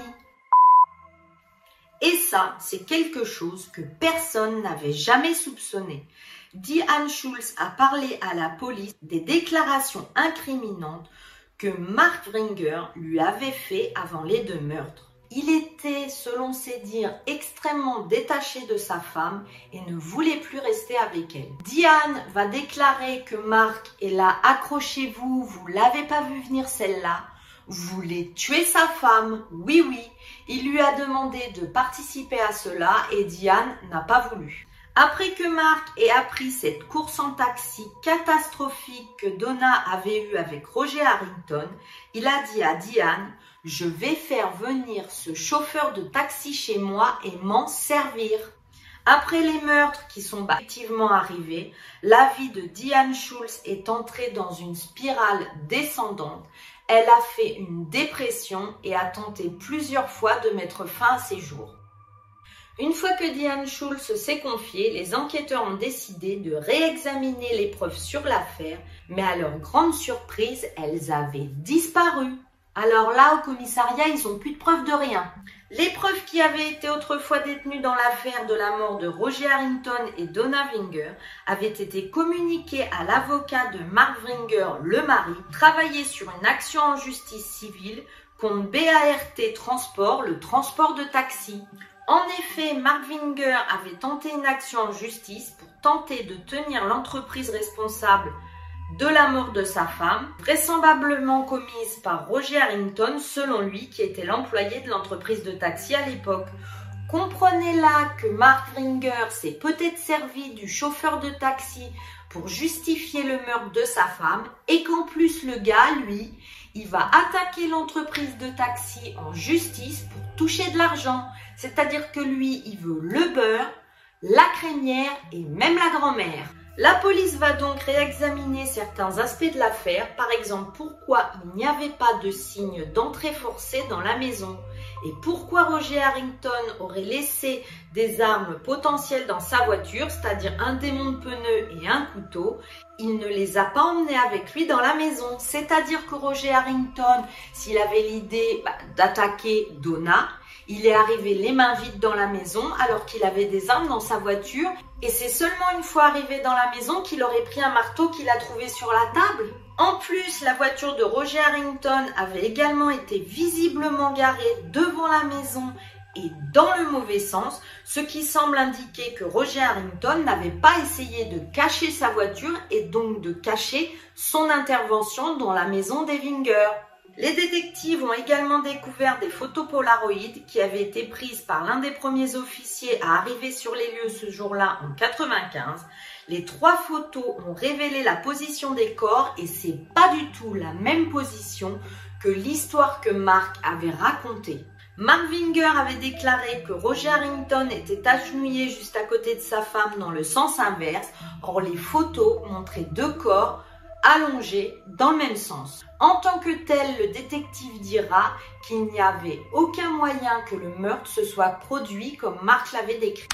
Et ça, c'est quelque chose que personne n'avait jamais soupçonné. Diane Schulz a parlé à la police des déclarations incriminantes que Mark Ringer lui avait fait avant les deux meurtres. Il était, selon ses dires, extrêmement détaché de sa femme et ne voulait plus rester avec elle. Diane va déclarer que Mark est là, accrochez-vous, vous l'avez pas vu venir celle-là. Vous voulez tuer sa femme Oui, oui. Il lui a demandé de participer à cela et Diane n'a pas voulu. Après que Marc ait appris cette course en taxi catastrophique que Donna avait eue avec Roger Harrington, il a dit à Diane Je vais faire venir ce chauffeur de taxi chez moi et m'en servir. Après les meurtres qui sont effectivement arrivés, la vie de Diane Schulz est entrée dans une spirale descendante. Elle a fait une dépression et a tenté plusieurs fois de mettre fin à ses jours. Une fois que Diane Schulz s'est confiée, les enquêteurs ont décidé de réexaminer les preuves sur l'affaire, mais à leur grande surprise, elles avaient disparu. Alors là, au commissariat, ils n'ont plus de preuves de rien. Les preuves qui avaient été autrefois détenues dans l'affaire de la mort de Roger Harrington et Donna Winger avaient été communiquées à l'avocat de Mark Winger, le mari, travaillé sur une action en justice civile contre BART Transport, le transport de taxi. En effet, Mark Winger avait tenté une action en justice pour tenter de tenir l'entreprise responsable de la mort de sa femme, vraisemblablement commise par Roger Harrington, selon lui, qui était l'employé de l'entreprise de taxi à l'époque. Comprenez là que Mark Winger s'est peut-être servi du chauffeur de taxi pour justifier le meurtre de sa femme et qu'en plus le gars, lui, il va attaquer l'entreprise de taxi en justice pour toucher de l'argent. C'est-à-dire que lui, il veut le beurre, la crémière et même la grand-mère. La police va donc réexaminer certains aspects de l'affaire, par exemple pourquoi il n'y avait pas de signe d'entrée forcée dans la maison et pourquoi Roger Harrington aurait laissé des armes potentielles dans sa voiture, c'est-à-dire un démon de pneus et un couteau. Il ne les a pas emmenés avec lui dans la maison, c'est-à-dire que Roger Harrington, s'il avait l'idée bah, d'attaquer Donna, il est arrivé les mains vides dans la maison alors qu'il avait des armes dans sa voiture et c'est seulement une fois arrivé dans la maison qu'il aurait pris un marteau qu'il a trouvé sur la table. En plus, la voiture de Roger Harrington avait également été visiblement garée devant la maison et dans le mauvais sens, ce qui semble indiquer que Roger Harrington n'avait pas essayé de cacher sa voiture et donc de cacher son intervention dans la maison des Winger. Les détectives ont également découvert des photos Polaroid qui avaient été prises par l'un des premiers officiers à arriver sur les lieux ce jour-là en 95. Les trois photos ont révélé la position des corps et c'est pas du tout la même position que l'histoire que Marc avait racontée. Mark Winger avait déclaré que Roger Harrington était agenouillé juste à côté de sa femme dans le sens inverse. Or, les photos montraient deux corps allongés dans le même sens. En tant que tel, le détective dira qu'il n'y avait aucun moyen que le meurtre se soit produit comme Mark l'avait décrit.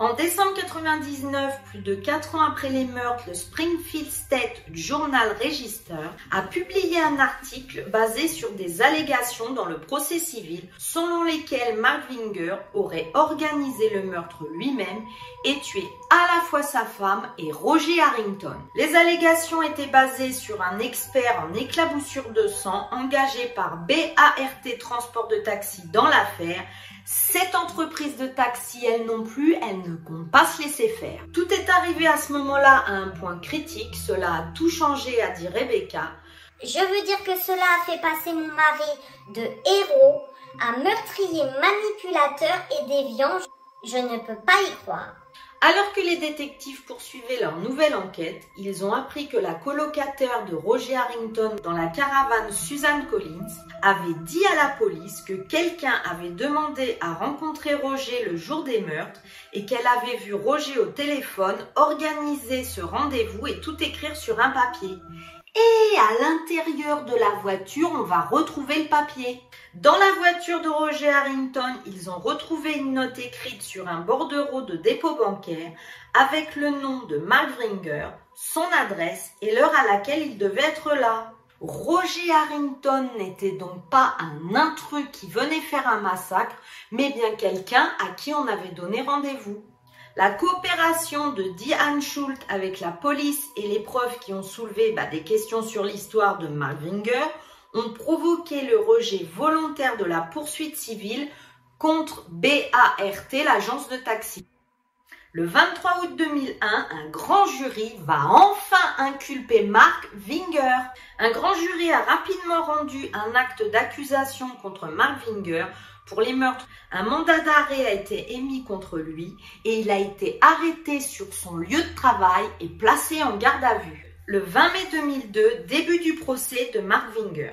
En décembre 99, plus de 4 ans après les meurtres, le Springfield State Journal Register a publié un article basé sur des allégations dans le procès civil selon lesquelles Mark Winger aurait organisé le meurtre lui-même et tué à la fois sa femme et Roger Harrington. Les allégations étaient basées sur un expert en éclaboussure de sang engagé par BART Transport de Taxi dans l'affaire cette entreprise de taxi, elle non plus, elle ne compte pas se laisser faire. Tout est arrivé à ce moment-là à un point critique, cela a tout changé, a dit Rebecca. Je veux dire que cela a fait passer mon mari de héros à meurtrier manipulateur et déviant. Je ne peux pas y croire. Alors que les détectives poursuivaient leur nouvelle enquête, ils ont appris que la colocataire de Roger Harrington dans la caravane Suzanne Collins avait dit à la police que quelqu'un avait demandé à rencontrer Roger le jour des meurtres et qu'elle avait vu Roger au téléphone organiser ce rendez-vous et tout écrire sur un papier. Et à l'intérieur de la voiture, on va retrouver le papier. Dans la voiture de Roger Harrington, ils ont retrouvé une note écrite sur un bordereau de dépôt bancaire avec le nom de Mark Vringer, son adresse et l'heure à laquelle il devait être là. Roger Harrington n'était donc pas un intrus qui venait faire un massacre, mais bien quelqu'un à qui on avait donné rendez-vous. La coopération de Diane Schultz avec la police et les preuves qui ont soulevé bah, des questions sur l'histoire de Malvinger ont provoqué le rejet volontaire de la poursuite civile contre BART, l'agence de taxi. Le 23 août 2001, un grand jury va enfin inculper Mark Winger. Un grand jury a rapidement rendu un acte d'accusation contre Mark Winger pour les meurtres. Un mandat d'arrêt a été émis contre lui et il a été arrêté sur son lieu de travail et placé en garde à vue. Le 20 mai 2002, début du procès de Mark Winger.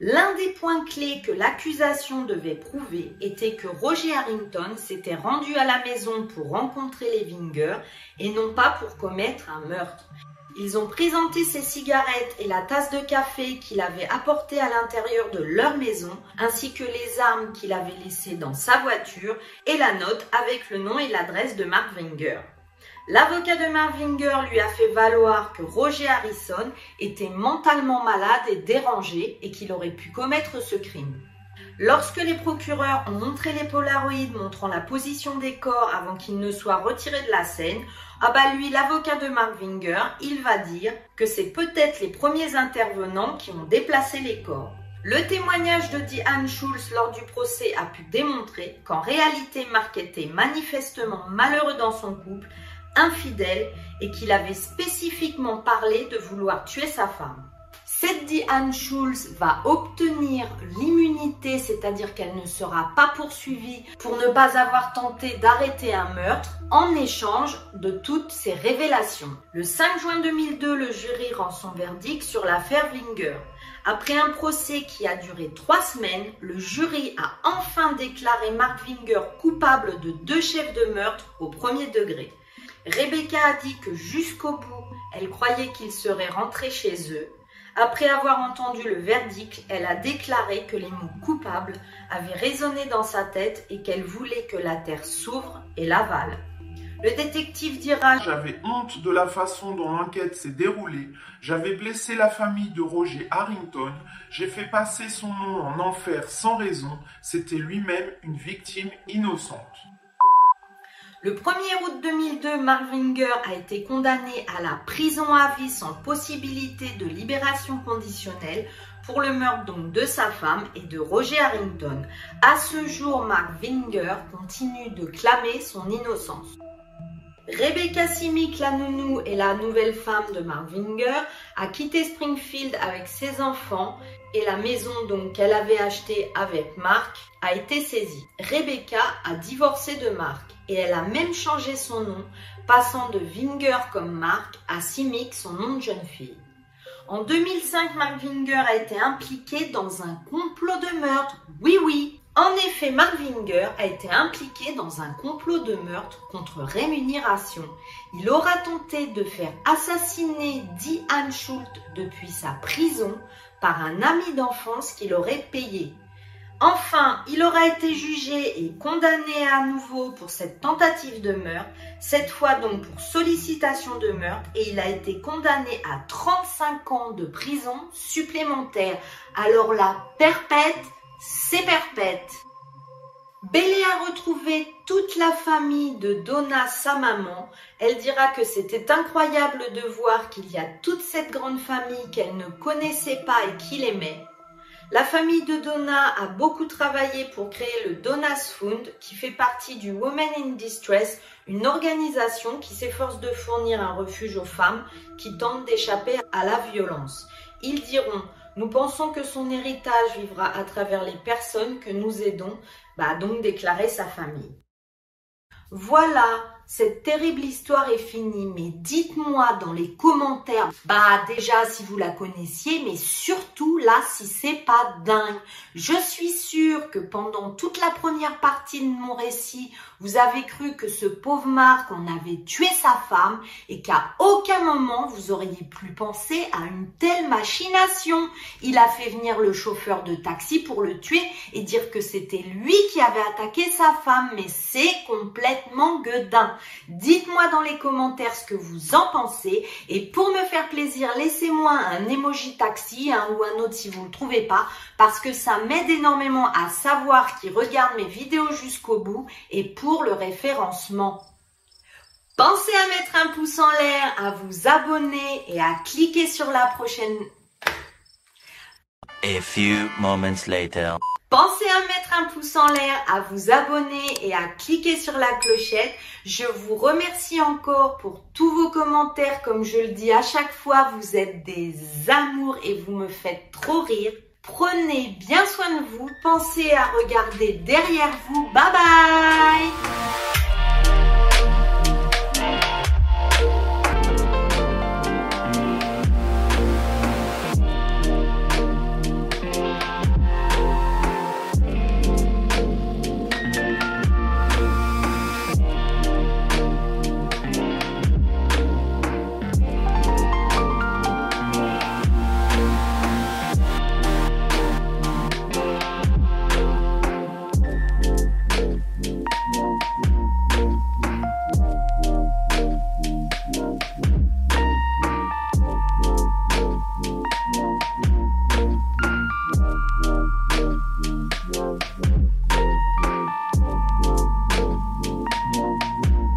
L'un des points clés que l'accusation devait prouver était que Roger Harrington s'était rendu à la maison pour rencontrer les Winger et non pas pour commettre un meurtre. Ils ont présenté ses cigarettes et la tasse de café qu'il avait apportée à l'intérieur de leur maison, ainsi que les armes qu'il avait laissées dans sa voiture et la note avec le nom et l'adresse de Mark Winger. L'avocat de Mark Winger lui a fait valoir que Roger Harrison était mentalement malade et dérangé et qu'il aurait pu commettre ce crime. Lorsque les procureurs ont montré les polaroïdes montrant la position des corps avant qu'ils ne soient retirés de la scène, ah bah lui, l'avocat de Mark Winger, il va dire que c'est peut-être les premiers intervenants qui ont déplacé les corps. Le témoignage de Diane Schulz lors du procès a pu démontrer qu'en réalité Mark était manifestement malheureux dans son couple, infidèle et qu'il avait spécifiquement parlé de vouloir tuer sa femme. Cette Diane Schulz va obtenir l'immunité, c'est-à-dire qu'elle ne sera pas poursuivie pour ne pas avoir tenté d'arrêter un meurtre en échange de toutes ces révélations. Le 5 juin 2002, le jury rend son verdict sur l'affaire Winger. Après un procès qui a duré trois semaines, le jury a enfin déclaré Mark Winger coupable de deux chefs de meurtre au premier degré. Rebecca a dit que jusqu'au bout, elle croyait qu'ils seraient rentrés chez eux. Après avoir entendu le verdict, elle a déclaré que les mots coupables avaient résonné dans sa tête et qu'elle voulait que la terre s'ouvre et l'avale. Le détective dira J'avais honte de la façon dont l'enquête s'est déroulée. J'avais blessé la famille de Roger Harrington. J'ai fait passer son nom en enfer sans raison. C'était lui-même une victime innocente. Le 1er août 2002, Mark Winger a été condamné à la prison à vie sans possibilité de libération conditionnelle pour le meurtre de sa femme et de Roger Harrington. À ce jour, Mark Winger continue de clamer son innocence. Rebecca Simic, la nounou et la nouvelle femme de Mark Winger, a quitté Springfield avec ses enfants et la maison donc qu'elle avait achetée avec Mark a été saisie. Rebecca a divorcé de Mark et elle a même changé son nom, passant de Winger comme Mark à Simic, son nom de jeune fille. En 2005, Mark Winger a été impliqué dans un complot de meurtre. Oui, oui. En effet, Mark Winger a été impliqué dans un complot de meurtre contre rémunération. Il aura tenté de faire assassiner Diane Schultz depuis sa prison par un ami d'enfance qu'il aurait payé. Enfin, il aura été jugé et condamné à nouveau pour cette tentative de meurtre, cette fois donc pour sollicitation de meurtre, et il a été condamné à 35 ans de prison supplémentaire. Alors la perpète c'est perpète. Bélé a retrouvé toute la famille de Donna, sa maman. Elle dira que c'était incroyable de voir qu'il y a toute cette grande famille qu'elle ne connaissait pas et qu'il aimait. La famille de Donna a beaucoup travaillé pour créer le Donna's Fund, qui fait partie du Women in Distress, une organisation qui s'efforce de fournir un refuge aux femmes qui tentent d'échapper à la violence. Ils diront nous pensons que son héritage vivra à travers les personnes que nous aidons, bah donc déclarer sa famille. Voilà, cette terrible histoire est finie, mais dites-moi dans les commentaires, bah déjà si vous la connaissiez, mais surtout là si c'est pas dingue. Je suis sûre que pendant toute la première partie de mon récit, vous avez cru que ce pauvre Marc, on avait tué sa femme et qu'à aucun moment vous auriez pu penser à une telle machination. Il a fait venir le chauffeur de taxi pour le tuer et dire que c'était lui qui avait attaqué sa femme, mais c'est complètement gueudin. Dites-moi dans les commentaires ce que vous en pensez et pour me faire plaisir, laissez-moi un emoji taxi, un ou un autre si vous ne le trouvez pas, parce que ça m'aide énormément à savoir qui regarde mes vidéos jusqu'au bout et pour le référencement. Pensez à mettre un pouce en l'air, à vous abonner et à cliquer sur la prochaine. A few moments later. Pensez à mettre un pouce en l'air, à vous abonner et à cliquer sur la clochette. Je vous remercie encore pour tous vos commentaires. Comme je le dis à chaque fois, vous êtes des amours et vous me faites trop rire. Prenez bien soin de vous. Pensez à regarder derrière vous. Bye bye